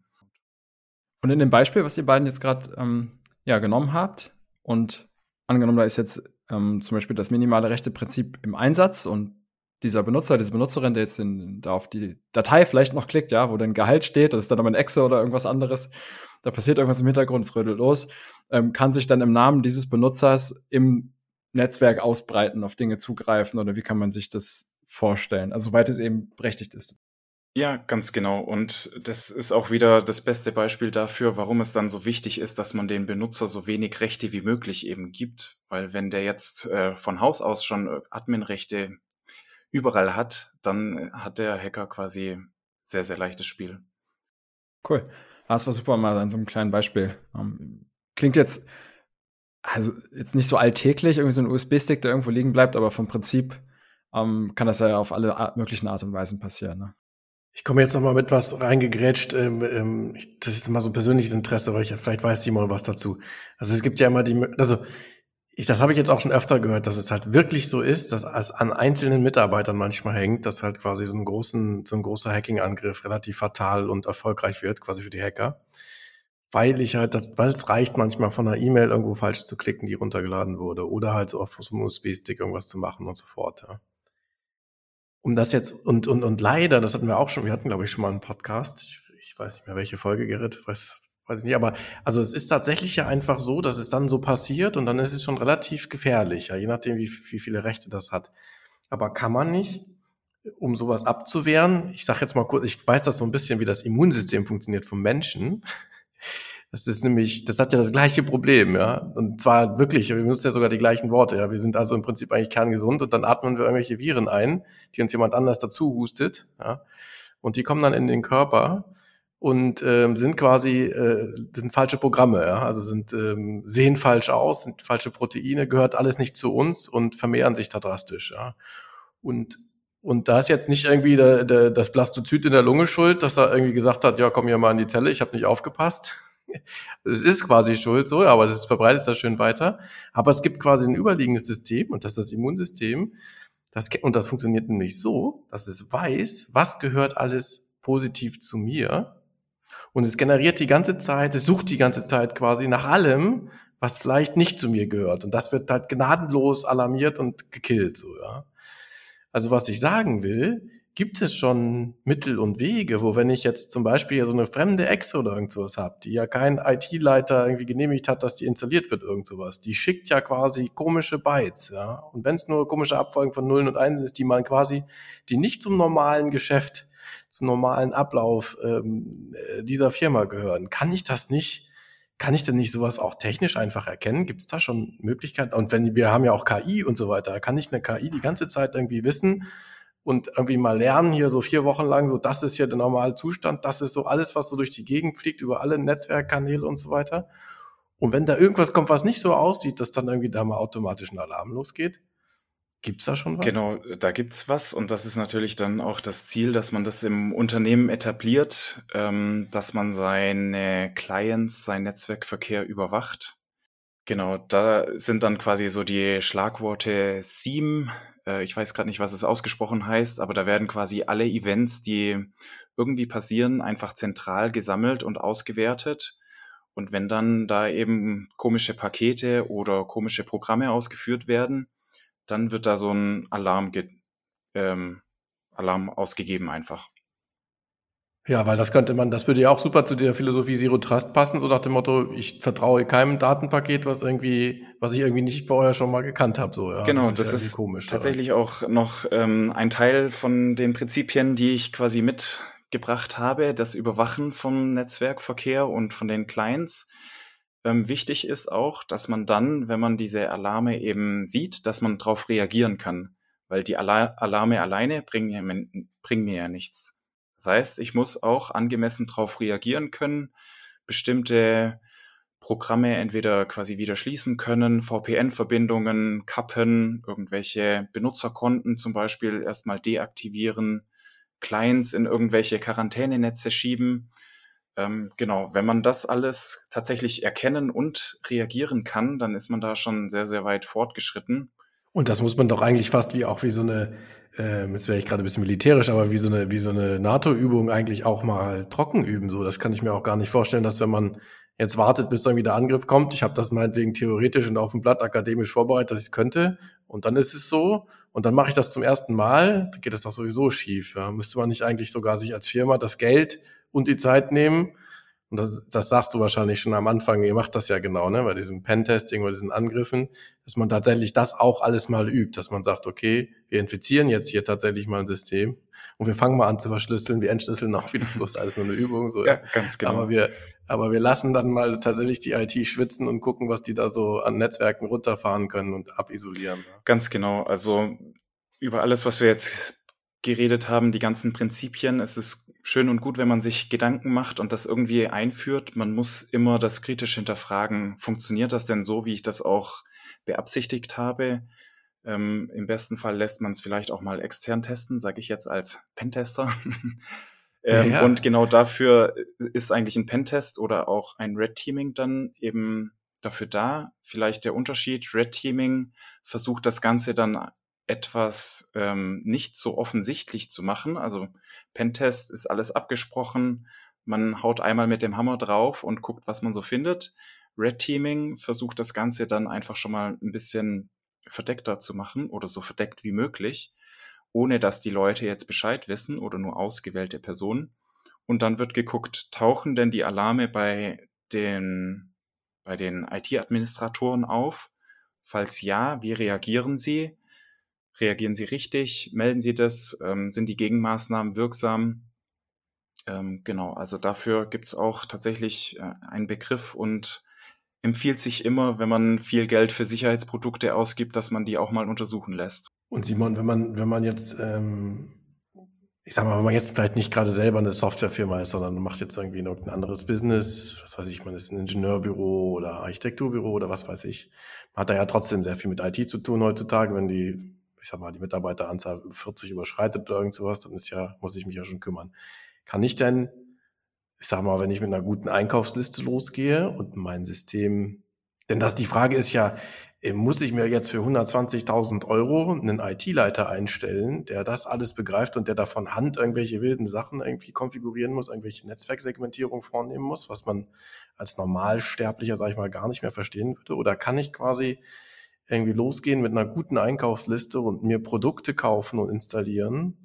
Und in dem Beispiel, was ihr beiden jetzt gerade ähm, ja, genommen habt, und angenommen, da ist jetzt ähm, zum Beispiel das minimale Rechteprinzip im Einsatz und dieser Benutzer, diese Benutzerin, der jetzt in, da auf die Datei vielleicht noch klickt, ja, wo dann Gehalt steht, das ist dann aber ein Exe oder irgendwas anderes, da passiert irgendwas im Hintergrund, es rödelt los, ähm, kann sich dann im Namen dieses Benutzers im Netzwerk ausbreiten, auf Dinge zugreifen oder wie kann man sich das vorstellen? Also, soweit es eben berechtigt ist. Ja, ganz genau. Und das ist auch wieder das beste Beispiel dafür, warum es dann so wichtig ist, dass man den Benutzer so wenig Rechte wie möglich eben gibt. Weil wenn der jetzt äh, von Haus aus schon äh, Adminrechte überall hat, dann hat der Hacker quasi sehr, sehr leichtes Spiel. Cool. Das war super mal an so einem kleinen Beispiel. Um, klingt jetzt, also jetzt nicht so alltäglich, irgendwie so ein USB-Stick, der irgendwo liegen bleibt, aber vom Prinzip um, kann das ja auf alle möglichen Art und Weisen passieren. Ne? Ich komme jetzt noch mal mit was reingegrätscht. Ähm, ähm, das ist immer so ein persönliches Interesse, weil ich vielleicht weiß Simon was dazu. Also es gibt ja immer die, also ich, das habe ich jetzt auch schon öfter gehört, dass es halt wirklich so ist, dass es an einzelnen Mitarbeitern manchmal hängt, dass halt quasi so ein großen, so ein großer Hacking-Angriff relativ fatal und erfolgreich wird, quasi für die Hacker. Weil ich halt, das, weil es reicht manchmal von einer E-Mail irgendwo falsch zu klicken, die runtergeladen wurde, oder halt so auf so einem USB-Stick irgendwas zu machen und so fort. Ja um das jetzt, und, und, und leider, das hatten wir auch schon, wir hatten, glaube ich, schon mal einen Podcast, ich, ich weiß nicht mehr, welche Folge, Gerrit, weiß, weiß ich nicht, aber also es ist tatsächlich ja einfach so, dass es dann so passiert und dann ist es schon relativ gefährlich, ja, je nachdem, wie, wie viele Rechte das hat. Aber kann man nicht, um sowas abzuwehren, ich sage jetzt mal kurz, ich weiß das so ein bisschen, wie das Immunsystem funktioniert vom Menschen. Das ist nämlich, das hat ja das gleiche Problem, ja. Und zwar wirklich, wir benutzen ja sogar die gleichen Worte, ja. Wir sind also im Prinzip eigentlich kerngesund und dann atmen wir irgendwelche Viren ein, die uns jemand anders dazu hustet, ja. Und die kommen dann in den Körper und ähm, sind quasi äh, sind falsche Programme, ja. Also sind ähm, sehen falsch aus, sind falsche Proteine, gehört alles nicht zu uns und vermehren sich da drastisch, ja. Und und da ist jetzt nicht irgendwie der, der, das Blastozyt in der Lunge schuld, dass er irgendwie gesagt hat, ja, komm hier mal in die Zelle, ich habe nicht aufgepasst, es ist quasi schuld so, aber das verbreitet das schön weiter. Aber es gibt quasi ein überliegendes System und das ist das Immunsystem. Das, und das funktioniert nämlich so, dass es weiß, was gehört alles positiv zu mir. Und es generiert die ganze Zeit, es sucht die ganze Zeit quasi nach allem, was vielleicht nicht zu mir gehört. Und das wird halt gnadenlos alarmiert und gekillt, so, ja. Also was ich sagen will, gibt es schon Mittel und Wege, wo wenn ich jetzt zum Beispiel so eine fremde Exe oder irgend sowas habe, die ja kein IT-Leiter irgendwie genehmigt hat, dass die installiert wird, irgend sowas, die schickt ja quasi komische Bytes, ja. Und wenn es nur komische Abfolgen von Nullen und Einsen ist, die man quasi, die nicht zum normalen Geschäft, zum normalen Ablauf ähm, äh, dieser Firma gehören, kann ich das nicht kann ich denn nicht sowas auch technisch einfach erkennen? Gibt es da schon Möglichkeiten? Und wenn wir haben ja auch KI und so weiter, kann ich eine KI die ganze Zeit irgendwie wissen, und irgendwie mal lernen hier so vier Wochen lang, so das ist hier der normale Zustand, das ist so alles, was so durch die Gegend fliegt, über alle Netzwerkkanäle und so weiter. Und wenn da irgendwas kommt, was nicht so aussieht, dass dann irgendwie da mal automatisch ein Alarm losgeht, Gibt's da schon was? Genau, da gibt's was und das ist natürlich dann auch das Ziel, dass man das im Unternehmen etabliert, ähm, dass man seine Clients, sein Netzwerkverkehr überwacht. Genau, da sind dann quasi so die Schlagworte SIEM, äh, ich weiß gerade nicht, was es ausgesprochen heißt, aber da werden quasi alle Events, die irgendwie passieren, einfach zentral gesammelt und ausgewertet. Und wenn dann da eben komische Pakete oder komische Programme ausgeführt werden, dann wird da so ein Alarm, ähm, Alarm ausgegeben einfach. Ja, weil das könnte man, das würde ja auch super zu der Philosophie Zero Trust passen, so nach dem Motto, ich vertraue keinem Datenpaket, was irgendwie, was ich irgendwie nicht vorher schon mal gekannt habe. So, ja. Genau, das ist, das ist komisch, tatsächlich aber. auch noch ähm, ein Teil von den Prinzipien, die ich quasi mitgebracht habe, das Überwachen vom Netzwerkverkehr und von den Clients. Ähm, wichtig ist auch, dass man dann, wenn man diese Alarme eben sieht, dass man darauf reagieren kann. Weil die Alarme alleine bringen, bringen mir ja nichts. Das heißt, ich muss auch angemessen darauf reagieren können, bestimmte Programme entweder quasi wieder schließen können, VPN-Verbindungen kappen, irgendwelche Benutzerkonten zum Beispiel erstmal deaktivieren, Clients in irgendwelche Quarantänenetze schieben. Ähm, genau, wenn man das alles tatsächlich erkennen und reagieren kann, dann ist man da schon sehr, sehr weit fortgeschritten. Und das muss man doch eigentlich fast wie auch wie so eine, äh, jetzt wäre ich gerade ein bisschen militärisch, aber wie so eine, wie so eine NATO-Übung eigentlich auch mal trocken üben. So, das kann ich mir auch gar nicht vorstellen, dass wenn man jetzt wartet, bis irgendwie der Angriff kommt. Ich habe das meinetwegen theoretisch und auf dem Blatt akademisch vorbereitet, dass ich es könnte. Und dann ist es so. Und dann mache ich das zum ersten Mal. Da geht es doch sowieso schief. Ja. Müsste man nicht eigentlich sogar sich als Firma das Geld und die Zeit nehmen, und das, das sagst du wahrscheinlich schon am Anfang, ihr macht das ja genau, ne, bei diesem Pentesting oder diesen Angriffen, dass man tatsächlich das auch alles mal übt, dass man sagt, okay, wir infizieren jetzt hier tatsächlich mal ein System und wir fangen mal an zu verschlüsseln, wir entschlüsseln auch wieder, das ist alles nur eine Übung, so. Ja, ganz genau. Aber wir, aber wir lassen dann mal tatsächlich die IT schwitzen und gucken, was die da so an Netzwerken runterfahren können und abisolieren. Ganz genau. Also über alles, was wir jetzt geredet haben, die ganzen Prinzipien. Es ist schön und gut, wenn man sich Gedanken macht und das irgendwie einführt. Man muss immer das kritisch hinterfragen. Funktioniert das denn so, wie ich das auch beabsichtigt habe? Ähm, Im besten Fall lässt man es vielleicht auch mal extern testen, sage ich jetzt als Pentester. ähm, ja. Und genau dafür ist eigentlich ein Pentest oder auch ein Red Teaming dann eben dafür da. Vielleicht der Unterschied. Red Teaming versucht das Ganze dann etwas ähm, nicht so offensichtlich zu machen. Also Pentest ist alles abgesprochen. Man haut einmal mit dem Hammer drauf und guckt, was man so findet. Red Teaming versucht das Ganze dann einfach schon mal ein bisschen verdeckter zu machen oder so verdeckt wie möglich, ohne dass die Leute jetzt Bescheid wissen oder nur ausgewählte Personen. Und dann wird geguckt, tauchen denn die Alarme bei den, bei den IT-Administratoren auf? Falls ja, wie reagieren sie? Reagieren Sie richtig? Melden Sie das? Ähm, sind die Gegenmaßnahmen wirksam? Ähm, genau, also dafür gibt es auch tatsächlich äh, einen Begriff und empfiehlt sich immer, wenn man viel Geld für Sicherheitsprodukte ausgibt, dass man die auch mal untersuchen lässt. Und Simon, wenn man, wenn man jetzt, ähm, ich sag mal, wenn man jetzt vielleicht nicht gerade selber eine Softwarefirma ist, sondern macht jetzt irgendwie irgendein anderes Business, was weiß ich, man ist ein Ingenieurbüro oder Architekturbüro oder was weiß ich, man hat da ja trotzdem sehr viel mit IT zu tun heutzutage, wenn die ich sag mal, die Mitarbeiteranzahl 40 überschreitet oder irgend sowas, dann ist ja, muss ich mich ja schon kümmern. Kann ich denn, ich sag mal, wenn ich mit einer guten Einkaufsliste losgehe und mein System, denn das, die Frage ist ja, äh, muss ich mir jetzt für 120.000 Euro einen IT-Leiter einstellen, der das alles begreift und der da von Hand irgendwelche wilden Sachen irgendwie konfigurieren muss, irgendwelche Netzwerksegmentierung vornehmen muss, was man als Normalsterblicher, sag ich mal, gar nicht mehr verstehen würde? Oder kann ich quasi irgendwie losgehen mit einer guten Einkaufsliste und mir Produkte kaufen und installieren,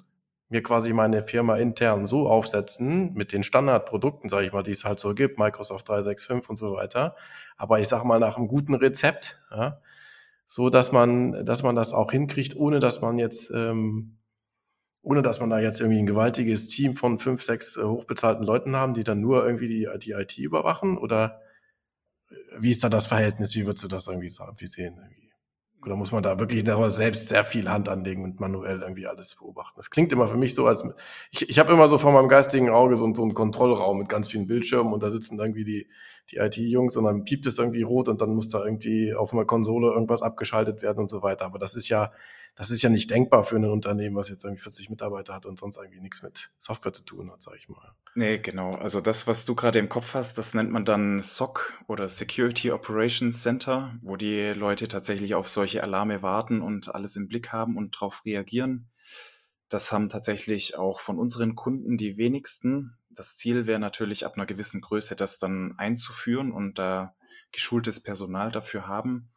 mir quasi meine Firma intern so aufsetzen mit den Standardprodukten, sage ich mal, die es halt so gibt, Microsoft 365 und so weiter. Aber ich sage mal nach einem guten Rezept, ja, so dass man, dass man das auch hinkriegt, ohne dass man jetzt, ähm, ohne dass man da jetzt irgendwie ein gewaltiges Team von fünf, sechs äh, hochbezahlten Leuten haben, die dann nur irgendwie die, die IT überwachen? Oder wie ist da das Verhältnis? Wie würdest du das irgendwie wie sehen? Irgendwie? Oder muss man da wirklich selbst sehr viel Hand anlegen und manuell irgendwie alles beobachten? Das klingt immer für mich so, als ich, ich habe immer so vor meinem geistigen Auge so, so einen Kontrollraum mit ganz vielen Bildschirmen und da sitzen irgendwie die, die IT-Jungs und dann piept es irgendwie rot und dann muss da irgendwie auf einer Konsole irgendwas abgeschaltet werden und so weiter. Aber das ist ja das ist ja nicht denkbar für ein Unternehmen, was jetzt irgendwie 40 Mitarbeiter hat und sonst irgendwie nichts mit Software zu tun hat, sag ich mal. Nee, genau. Also das, was du gerade im Kopf hast, das nennt man dann SOC oder Security Operations Center, wo die Leute tatsächlich auf solche Alarme warten und alles im Blick haben und darauf reagieren. Das haben tatsächlich auch von unseren Kunden die wenigsten. Das Ziel wäre natürlich ab einer gewissen Größe, das dann einzuführen und da geschultes Personal dafür haben.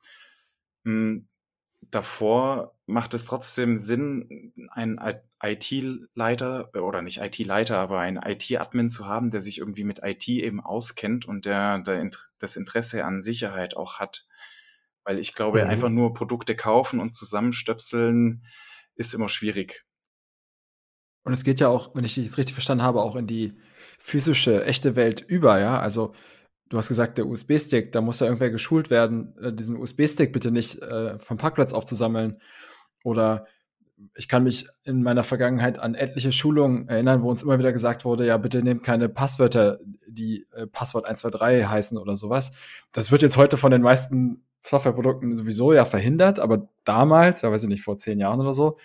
Davor macht es trotzdem Sinn, einen IT-Leiter oder nicht IT-Leiter, aber einen IT-Admin zu haben, der sich irgendwie mit IT eben auskennt und der, der das Interesse an Sicherheit auch hat. Weil ich glaube, mhm. einfach nur Produkte kaufen und zusammenstöpseln ist immer schwierig. Und es geht ja auch, wenn ich dich jetzt richtig verstanden habe, auch in die physische, echte Welt über, ja. Also du hast gesagt, der USB-Stick, da muss ja irgendwer geschult werden, äh, diesen USB-Stick bitte nicht äh, vom Parkplatz aufzusammeln. Oder ich kann mich in meiner Vergangenheit an etliche Schulungen erinnern, wo uns immer wieder gesagt wurde, ja, bitte nehmt keine Passwörter, die äh, Passwort 123 heißen oder sowas. Das wird jetzt heute von den meisten Softwareprodukten sowieso ja verhindert, aber damals, ja, weiß ich nicht, vor zehn Jahren oder so,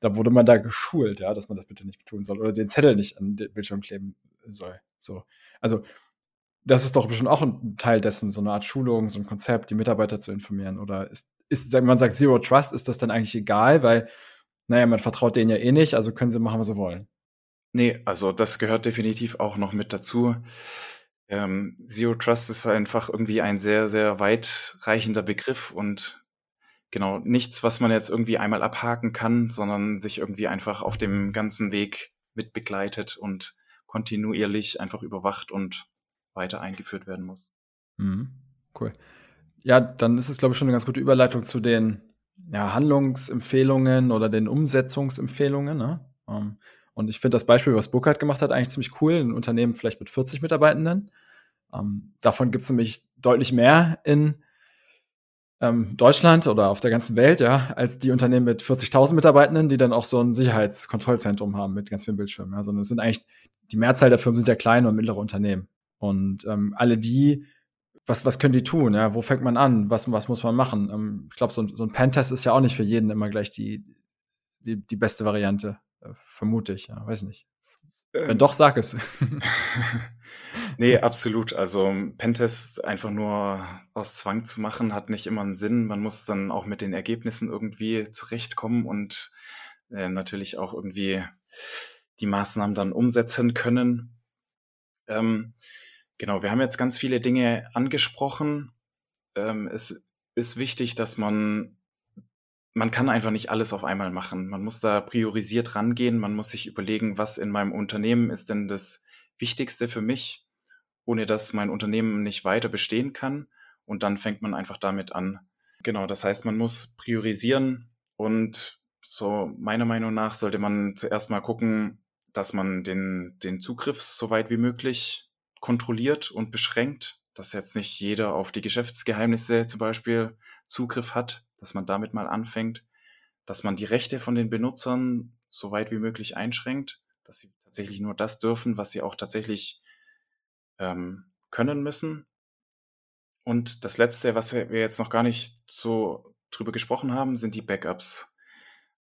da wurde man da geschult, ja, dass man das bitte nicht tun soll oder den Zettel nicht an den Bildschirm kleben soll. So. Also das ist doch bestimmt auch ein Teil dessen, so eine Art Schulung, so ein Konzept, die Mitarbeiter zu informieren. Oder ist, ist, man sagt Zero Trust, ist das dann eigentlich egal, weil, naja, man vertraut denen ja eh nicht, also können sie machen, was sie wollen. Nee, also das gehört definitiv auch noch mit dazu. Ähm, Zero Trust ist einfach irgendwie ein sehr, sehr weitreichender Begriff und genau nichts, was man jetzt irgendwie einmal abhaken kann, sondern sich irgendwie einfach auf dem ganzen Weg mit begleitet und kontinuierlich einfach überwacht und weiter eingeführt werden muss. Mhm. Cool. Ja, dann ist es, glaube ich, schon eine ganz gute Überleitung zu den ja, Handlungsempfehlungen oder den Umsetzungsempfehlungen. Ne? Um, ähm, und ich finde das Beispiel, was Burkhardt gemacht hat, eigentlich ziemlich cool. Ein Unternehmen vielleicht mit 40 Mitarbeitenden. Um, ähm, davon gibt es nämlich deutlich mehr in ähm, Deutschland oder auf der ganzen Welt, ja, als die Unternehmen mit 40.000 Mitarbeitenden, die dann auch so ein Sicherheitskontrollzentrum haben mit ganz vielen Bildschirmen. Ja, sondern es sind eigentlich, die Mehrzahl der Firmen sind ja kleine und mittlere Unternehmen. Und ähm, alle die, was, was können die tun? Ja, wo fängt man an? Was, was muss man machen? Ähm, ich glaube, so, so ein Pentest ist ja auch nicht für jeden immer gleich die, die, die beste Variante, äh, vermute ich. Ja, weiß nicht. Wenn ähm. doch, sag es. nee, absolut. Also Pentest einfach nur aus Zwang zu machen, hat nicht immer einen Sinn. Man muss dann auch mit den Ergebnissen irgendwie zurechtkommen und äh, natürlich auch irgendwie die Maßnahmen dann umsetzen können. Ähm, genau, wir haben jetzt ganz viele Dinge angesprochen. Ähm, es ist wichtig, dass man man kann einfach nicht alles auf einmal machen. Man muss da priorisiert rangehen. Man muss sich überlegen, was in meinem Unternehmen ist denn das Wichtigste für mich, ohne dass mein Unternehmen nicht weiter bestehen kann. Und dann fängt man einfach damit an. Genau, das heißt, man muss priorisieren und so meiner Meinung nach sollte man zuerst mal gucken, dass man den, den Zugriff so weit wie möglich kontrolliert und beschränkt, dass jetzt nicht jeder auf die Geschäftsgeheimnisse zum Beispiel Zugriff hat, dass man damit mal anfängt, dass man die Rechte von den Benutzern so weit wie möglich einschränkt, dass sie tatsächlich nur das dürfen, was sie auch tatsächlich ähm, können müssen. Und das Letzte, was wir jetzt noch gar nicht so drüber gesprochen haben, sind die Backups.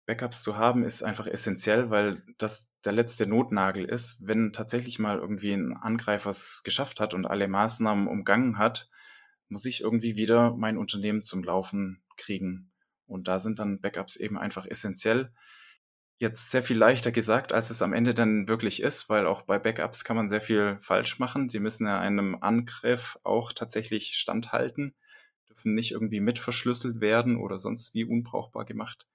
Backups zu haben ist einfach essentiell, weil das der letzte Notnagel ist. Wenn tatsächlich mal irgendwie ein Angreifer es geschafft hat und alle Maßnahmen umgangen hat, muss ich irgendwie wieder mein Unternehmen zum Laufen kriegen. Und da sind dann Backups eben einfach essentiell. Jetzt sehr viel leichter gesagt, als es am Ende dann wirklich ist, weil auch bei Backups kann man sehr viel falsch machen. Sie müssen ja einem Angriff auch tatsächlich standhalten, dürfen nicht irgendwie mit verschlüsselt werden oder sonst wie unbrauchbar gemacht.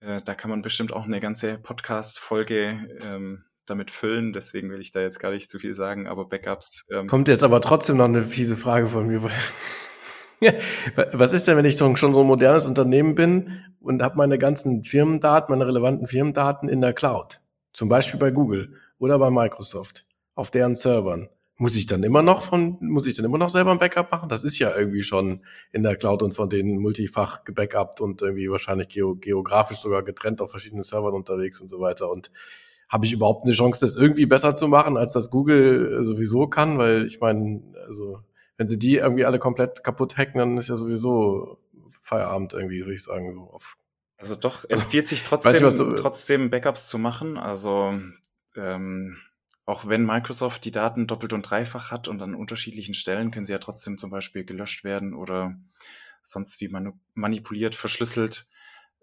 Äh, da kann man bestimmt auch eine ganze Podcast-Folge ähm, damit füllen, deswegen will ich da jetzt gar nicht zu viel sagen, aber Backups. Ähm Kommt jetzt aber trotzdem noch eine fiese Frage von mir. Was ist denn, wenn ich schon so ein modernes Unternehmen bin und habe meine ganzen Firmendaten, meine relevanten Firmendaten in der Cloud? Zum Beispiel bei Google oder bei Microsoft auf deren Servern. Muss ich dann immer noch von, muss ich dann immer noch selber ein Backup machen? Das ist ja irgendwie schon in der Cloud und von denen multifach gebackupt und irgendwie wahrscheinlich geografisch sogar getrennt auf verschiedenen Servern unterwegs und so weiter. Und habe ich überhaupt eine Chance, das irgendwie besser zu machen, als das Google äh, sowieso kann? Weil ich meine, also wenn sie die irgendwie alle komplett kaputt hacken, dann ist ja sowieso Feierabend irgendwie, würde ich sagen. So auf also doch empfiehlt sich trotzdem, weißt du, trotzdem Backups zu machen. Also ähm, auch wenn Microsoft die Daten doppelt und dreifach hat und an unterschiedlichen Stellen können sie ja trotzdem zum Beispiel gelöscht werden oder sonst wie manipuliert, verschlüsselt.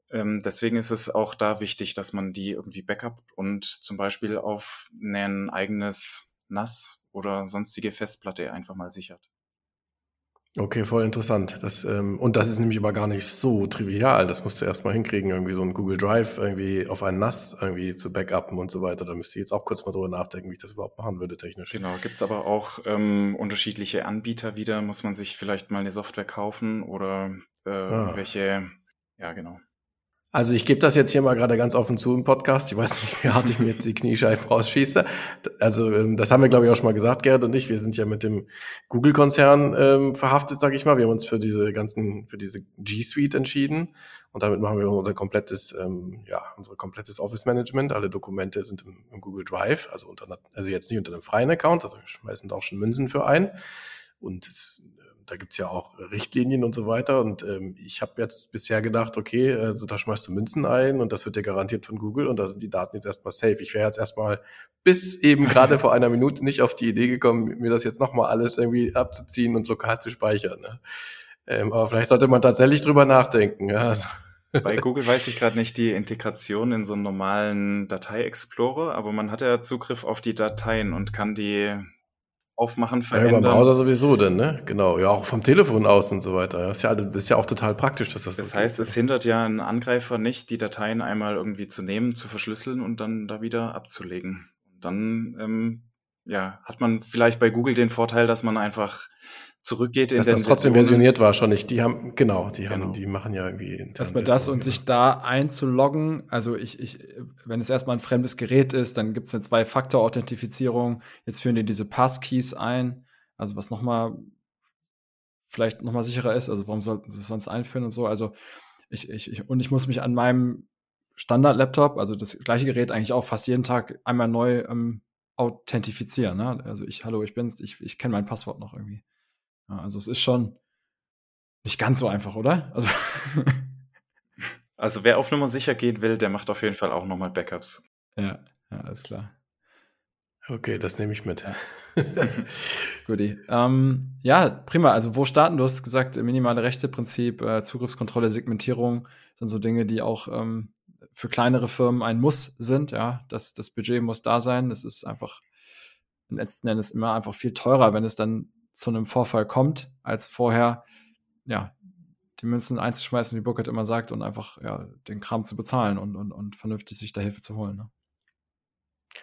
Ähm, deswegen ist es auch da wichtig, dass man die irgendwie backupt und zum Beispiel auf ein eigenes NAS oder sonstige Festplatte einfach mal sichert. Okay, voll interessant. Das, ähm, und das ist nämlich aber gar nicht so trivial. Das musst du erstmal hinkriegen, irgendwie so ein Google Drive irgendwie auf ein NAS irgendwie zu backuppen und so weiter. Da müsste ich jetzt auch kurz mal drüber nachdenken, wie ich das überhaupt machen würde technisch. Genau, gibt's aber auch ähm, unterschiedliche Anbieter wieder. Muss man sich vielleicht mal eine Software kaufen oder äh, ah. welche, ja genau. Also ich gebe das jetzt hier mal gerade ganz offen zu im Podcast. Ich weiß nicht, wie hart ich mir jetzt die Kniescheiben rausschieße. Also ähm, das haben wir, glaube ich, auch schon mal gesagt, Gerhard und ich. Wir sind ja mit dem Google-Konzern ähm, verhaftet, sage ich mal. Wir haben uns für diese ganzen, für diese G Suite entschieden und damit machen wir unser komplettes, ähm, ja, unser komplettes Office-Management. Alle Dokumente sind im, im, Google Drive, also unter, also jetzt nicht unter einem freien Account. Also wir schmeißen da auch schon Münzen für ein und es, da gibt's ja auch Richtlinien und so weiter. Und ähm, ich habe jetzt bisher gedacht, okay, also da schmeißt du Münzen ein und das wird dir garantiert von Google und da sind die Daten jetzt erstmal safe. Ich wäre jetzt erstmal bis eben gerade vor einer Minute nicht auf die Idee gekommen, mir das jetzt nochmal alles irgendwie abzuziehen und lokal zu speichern. Ne? Ähm, aber vielleicht sollte man tatsächlich drüber nachdenken. Ja. Also Bei Google weiß ich gerade nicht die Integration in so einen normalen Datei-Explorer, aber man hat ja Zugriff auf die Dateien und kann die aufmachen, verändern. Ja, beim Browser sowieso denn, ne? Genau. Ja, auch vom Telefon aus und so weiter. Das ist ja, das ist ja auch total praktisch, dass das Das so heißt, geht. es hindert ja einen Angreifer nicht, die Dateien einmal irgendwie zu nehmen, zu verschlüsseln und dann da wieder abzulegen. Und dann ähm, ja, hat man vielleicht bei Google den Vorteil, dass man einfach zurückgeht in Dass den das trotzdem versioniert war, schon nicht. Die haben, genau, die Genau. haben, die machen ja irgendwie intern Erstmal das und sich da einzuloggen. Also ich, ich, wenn es erstmal ein fremdes Gerät ist, dann gibt es eine Zwei-Faktor-Authentifizierung. Jetzt führen die diese Passkeys ein, also was nochmal vielleicht nochmal sicherer ist. Also warum sollten sie es sonst einführen und so? Also ich, ich, ich, und ich muss mich an meinem Standard-Laptop, also das gleiche Gerät eigentlich auch fast jeden Tag einmal neu ähm, authentifizieren. Ne? Also ich, hallo, ich bin's, ich, ich kenne mein Passwort noch irgendwie. Ja, also es ist schon nicht ganz so einfach, oder? Also Also wer auf Nummer sicher gehen will, der macht auf jeden Fall auch nochmal Backups. Ja, ja, alles klar. Okay, das nehme ich mit. Guti. Ähm, ja, prima. Also wo starten? Du hast gesagt, minimale Rechte-Prinzip, äh, Zugriffskontrolle, Segmentierung sind so Dinge, die auch ähm, für kleinere Firmen ein Muss sind. Ja, das, das Budget muss da sein. Es ist einfach letzten Endes immer einfach viel teurer, wenn es dann zu einem Vorfall kommt, als vorher, ja, die Münzen einzuschmeißen, wie Burkhardt immer sagt, und einfach ja, den Kram zu bezahlen und, und, und vernünftig sich da Hilfe zu holen. Ne?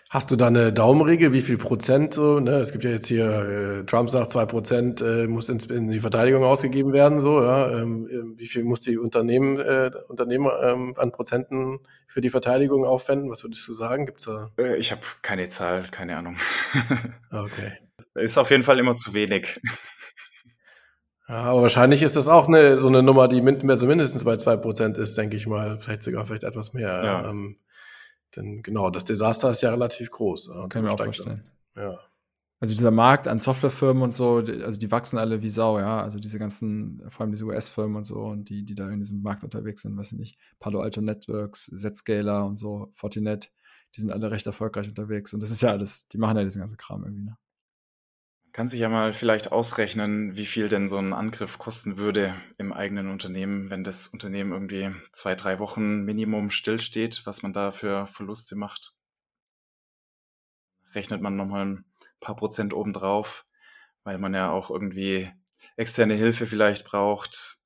Hast du da eine Daumenregel, wie viel Prozent so? Ne? Es gibt ja jetzt hier, äh, Trump sagt, zwei Prozent äh, muss ins, in die Verteidigung ausgegeben werden, so, ja. Ähm, äh, wie viel muss die Unternehmen, äh, Unternehmer ähm, an Prozenten für die Verteidigung aufwenden? Was würdest du sagen? Gibt's da? Äh, ich habe keine Zahl, keine Ahnung. Okay. Ist auf jeden Fall immer zu wenig. Ja, aber wahrscheinlich ist das auch eine, so eine Nummer, die min so mindestens bei zwei Prozent ist, denke ich mal. Vielleicht sogar vielleicht etwas mehr. Ja. Ähm, denn genau, das Desaster ist ja relativ groß. ja, und Kann ich mir auch vorstellen. Ja. Also dieser Markt an Softwarefirmen und so, die, also die wachsen alle wie Sau, ja. Also diese ganzen, vor allem diese US-Firmen und so, und die, die da in diesem Markt unterwegs sind, weiß ich nicht, Palo Alto Networks, Zscaler und so, Fortinet, die sind alle recht erfolgreich unterwegs. Und das ist ja alles, die machen ja diesen ganzen Kram irgendwie, ne? Kann sich ja mal vielleicht ausrechnen, wie viel denn so ein Angriff kosten würde im eigenen Unternehmen, wenn das Unternehmen irgendwie zwei, drei Wochen Minimum stillsteht, was man da für Verluste macht. Rechnet man nochmal ein paar Prozent obendrauf, weil man ja auch irgendwie externe Hilfe vielleicht braucht,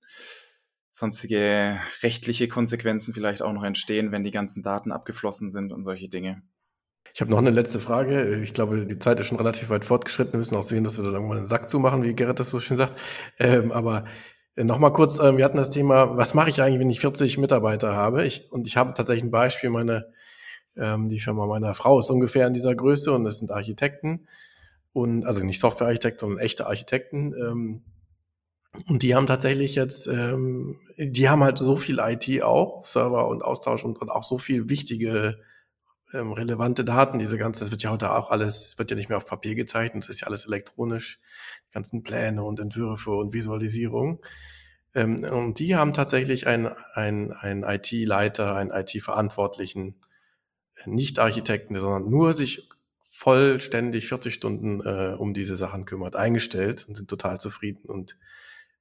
sonstige rechtliche Konsequenzen vielleicht auch noch entstehen, wenn die ganzen Daten abgeflossen sind und solche Dinge. Ich habe noch eine letzte Frage. Ich glaube, die Zeit ist schon relativ weit fortgeschritten. Wir müssen auch sehen, dass wir dann irgendwann einen Sack zumachen, wie Gerrit das so schön sagt. Ähm, aber Nochmal kurz, ähm, wir hatten das Thema, was mache ich eigentlich, wenn ich 40 Mitarbeiter habe? Ich, und ich habe tatsächlich ein Beispiel, meine, ähm, die Firma meiner Frau ist ungefähr in dieser Größe und das sind Architekten. Und also nicht Softwarearchitekten, sondern echte Architekten. Ähm, und die haben tatsächlich jetzt, ähm, die haben halt so viel IT auch, Server und Austausch und, und auch so viel wichtige, ähm, relevante Daten. Diese ganze, das wird ja heute auch alles, wird ja nicht mehr auf Papier gezeichnet, das ist ja alles elektronisch, die ganzen Pläne und Entwürfe und Visualisierung. Ähm, und die haben tatsächlich einen, einen IT-Leiter, einen IT-Verantwortlichen, nicht Architekten, sondern nur sich vollständig 40 Stunden äh, um diese Sachen kümmert, eingestellt und sind total zufrieden und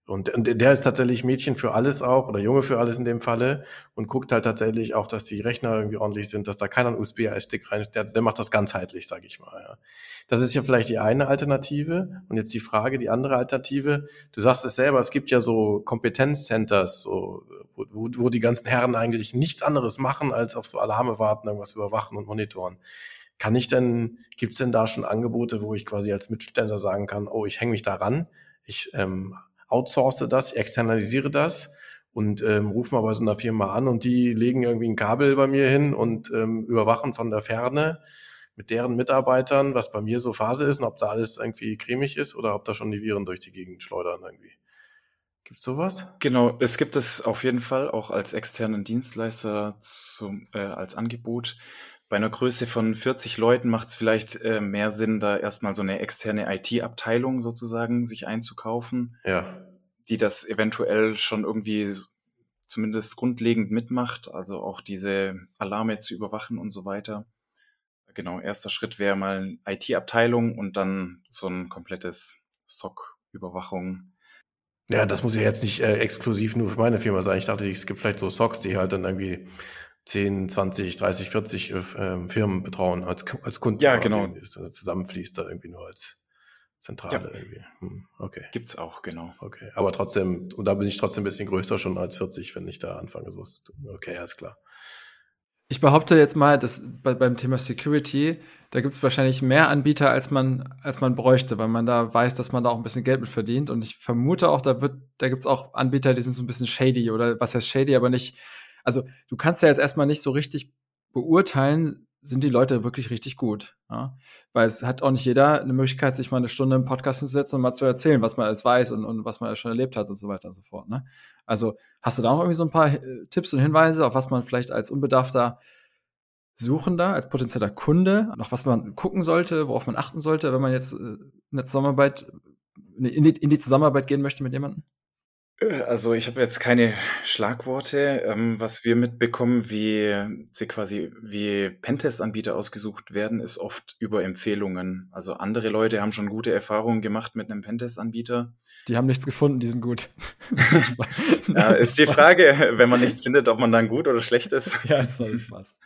und, und der ist tatsächlich Mädchen für alles auch oder Junge für alles in dem Falle und guckt halt tatsächlich auch, dass die Rechner irgendwie ordentlich sind, dass da keiner USB-Stick rein, der, der macht das ganzheitlich, sage ich mal. Ja. Das ist ja vielleicht die eine Alternative. Und jetzt die Frage, die andere Alternative. Du sagst es selber, es gibt ja so Kompetenzcenters, so, wo, wo die ganzen Herren eigentlich nichts anderes machen, als auf so Alarme warten, irgendwas überwachen und monitoren. Kann ich denn, gibt's denn da schon Angebote, wo ich quasi als Mittelständler sagen kann, oh, ich hänge mich da ran, ich ähm, outsource das, externalisiere das und ähm, rufe mal bei so einer Firma an und die legen irgendwie ein Kabel bei mir hin und ähm, überwachen von der Ferne mit deren Mitarbeitern, was bei mir so Phase ist und ob da alles irgendwie cremig ist oder ob da schon die Viren durch die Gegend schleudern irgendwie. Gibt's sowas? Genau, es gibt es auf jeden Fall auch als externen Dienstleister zum, äh, als Angebot. Bei einer Größe von 40 Leuten macht es vielleicht äh, mehr Sinn, da erstmal so eine externe IT-Abteilung sozusagen sich einzukaufen, Ja. die das eventuell schon irgendwie zumindest grundlegend mitmacht, also auch diese Alarme zu überwachen und so weiter. Genau, erster Schritt wäre mal eine IT-Abteilung und dann so ein komplettes SOC-Überwachung. Ja, das muss ja jetzt nicht äh, exklusiv nur für meine Firma sein. Ich dachte, es gibt vielleicht so Socks, die halt dann irgendwie 10, 20, 30, 40 äh, Firmen betrauen als, als Kunden. Ja, genau. Ist, Zusammenfließt da irgendwie nur als Zentrale ja. irgendwie. Hm, okay. Gibt's auch, genau. Okay. Aber trotzdem, und da bin ich trotzdem ein bisschen größer schon als 40, wenn ich da anfange. So ist, okay, alles klar. Ich behaupte jetzt mal, dass bei, beim Thema Security, da gibt es wahrscheinlich mehr Anbieter, als man, als man bräuchte, weil man da weiß, dass man da auch ein bisschen Geld mit verdient. Und ich vermute auch, da wird, da gibt es auch Anbieter, die sind so ein bisschen shady oder was heißt shady, aber nicht. Also du kannst ja jetzt erstmal nicht so richtig beurteilen, sind die Leute wirklich richtig gut. Ja? Weil es hat auch nicht jeder eine Möglichkeit, sich mal eine Stunde im Podcast hinzusetzen und mal zu erzählen, was man alles weiß und, und was man schon erlebt hat und so weiter und so fort. Ne? Also hast du da auch irgendwie so ein paar äh, Tipps und Hinweise, auf was man vielleicht als unbedarfter Suchender, als potenzieller Kunde, noch was man gucken sollte, worauf man achten sollte, wenn man jetzt äh, in der Zusammenarbeit, in die, in die Zusammenarbeit gehen möchte mit jemandem? Also ich habe jetzt keine Schlagworte. Ähm, was wir mitbekommen, wie sie quasi wie Pentest-Anbieter ausgesucht werden, ist oft über Empfehlungen. Also andere Leute haben schon gute Erfahrungen gemacht mit einem Pentest-Anbieter. Die haben nichts gefunden, die sind gut. ja, ist die Frage, wenn man nichts findet, ob man dann gut oder schlecht ist. ja, das war Spaß.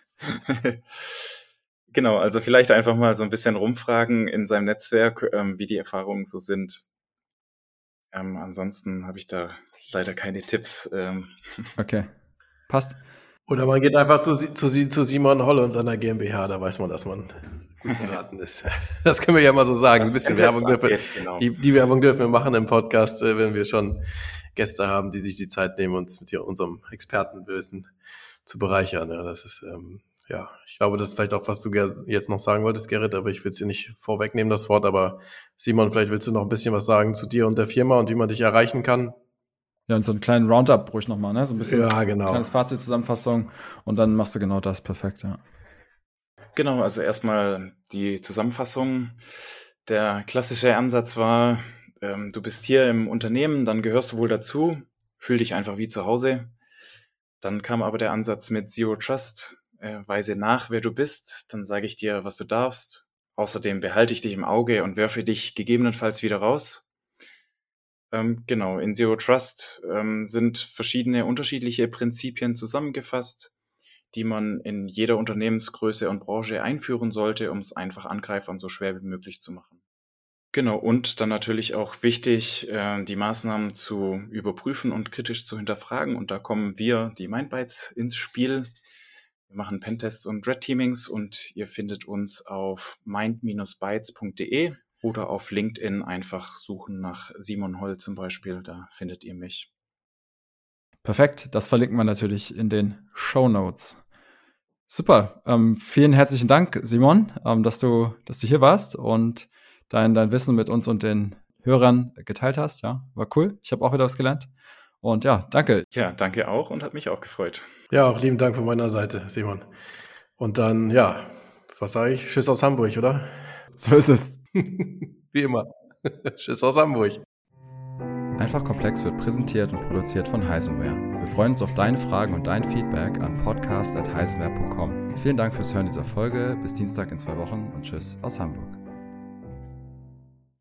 genau, also vielleicht einfach mal so ein bisschen rumfragen in seinem Netzwerk, ähm, wie die Erfahrungen so sind. Ähm, ansonsten habe ich da leider keine Tipps. Ähm. Okay, passt. Oder man geht einfach zu, zu, zu Simon Holle und seiner GmbH, da weiß man, dass man gut beraten ist. Das können wir ja mal so sagen. Das Ein bisschen Werbung dürfen, genau. die, die, Werbung dürfen wir machen im Podcast, äh, wenn wir schon Gäste haben, die sich die Zeit nehmen, uns mit unserem Expertenwissen zu bereichern. Ja, das ist ähm, ja, ich glaube, das ist vielleicht auch, was du jetzt noch sagen wolltest, Gerrit, aber ich will es dir nicht vorwegnehmen, das Wort. Aber Simon, vielleicht willst du noch ein bisschen was sagen zu dir und der Firma und wie man dich erreichen kann. Ja, und so einen kleinen Roundup ruhig nochmal, ne? So ein bisschen ja, genau. kleines Fazit, Zusammenfassung und dann machst du genau das perfekt, ja. Genau, also erstmal die Zusammenfassung. Der klassische Ansatz war, ähm, du bist hier im Unternehmen, dann gehörst du wohl dazu, fühl dich einfach wie zu Hause. Dann kam aber der Ansatz mit Zero Trust, äh, weise nach, wer du bist, dann sage ich dir, was du darfst. Außerdem behalte ich dich im Auge und werfe dich gegebenenfalls wieder raus. Ähm, genau, in Zero Trust ähm, sind verschiedene unterschiedliche Prinzipien zusammengefasst, die man in jeder Unternehmensgröße und Branche einführen sollte, um es einfach Angreifern so schwer wie möglich zu machen. Genau, und dann natürlich auch wichtig, äh, die Maßnahmen zu überprüfen und kritisch zu hinterfragen. Und da kommen wir, die Mindbytes, ins Spiel. Wir machen Pentests und Red Teamings und ihr findet uns auf mind-bytes.de oder auf LinkedIn einfach suchen nach Simon Holl zum Beispiel, da findet ihr mich. Perfekt, das verlinken wir natürlich in den Show Notes. Super, ähm, vielen herzlichen Dank, Simon, ähm, dass, du, dass du hier warst und dein, dein Wissen mit uns und den Hörern geteilt hast. Ja, war cool. Ich habe auch wieder was gelernt. Und ja, danke. Ja, danke auch und hat mich auch gefreut. Ja, auch lieben Dank von meiner Seite, Simon. Und dann, ja, was sage ich? Tschüss aus Hamburg, oder? So ist es. Wie immer. Tschüss aus Hamburg. Einfach komplex wird präsentiert und produziert von Heisenware. Wir freuen uns auf deine Fragen und dein Feedback an podcast.heisenware.com. Vielen Dank fürs Hören dieser Folge. Bis Dienstag in zwei Wochen und tschüss aus Hamburg.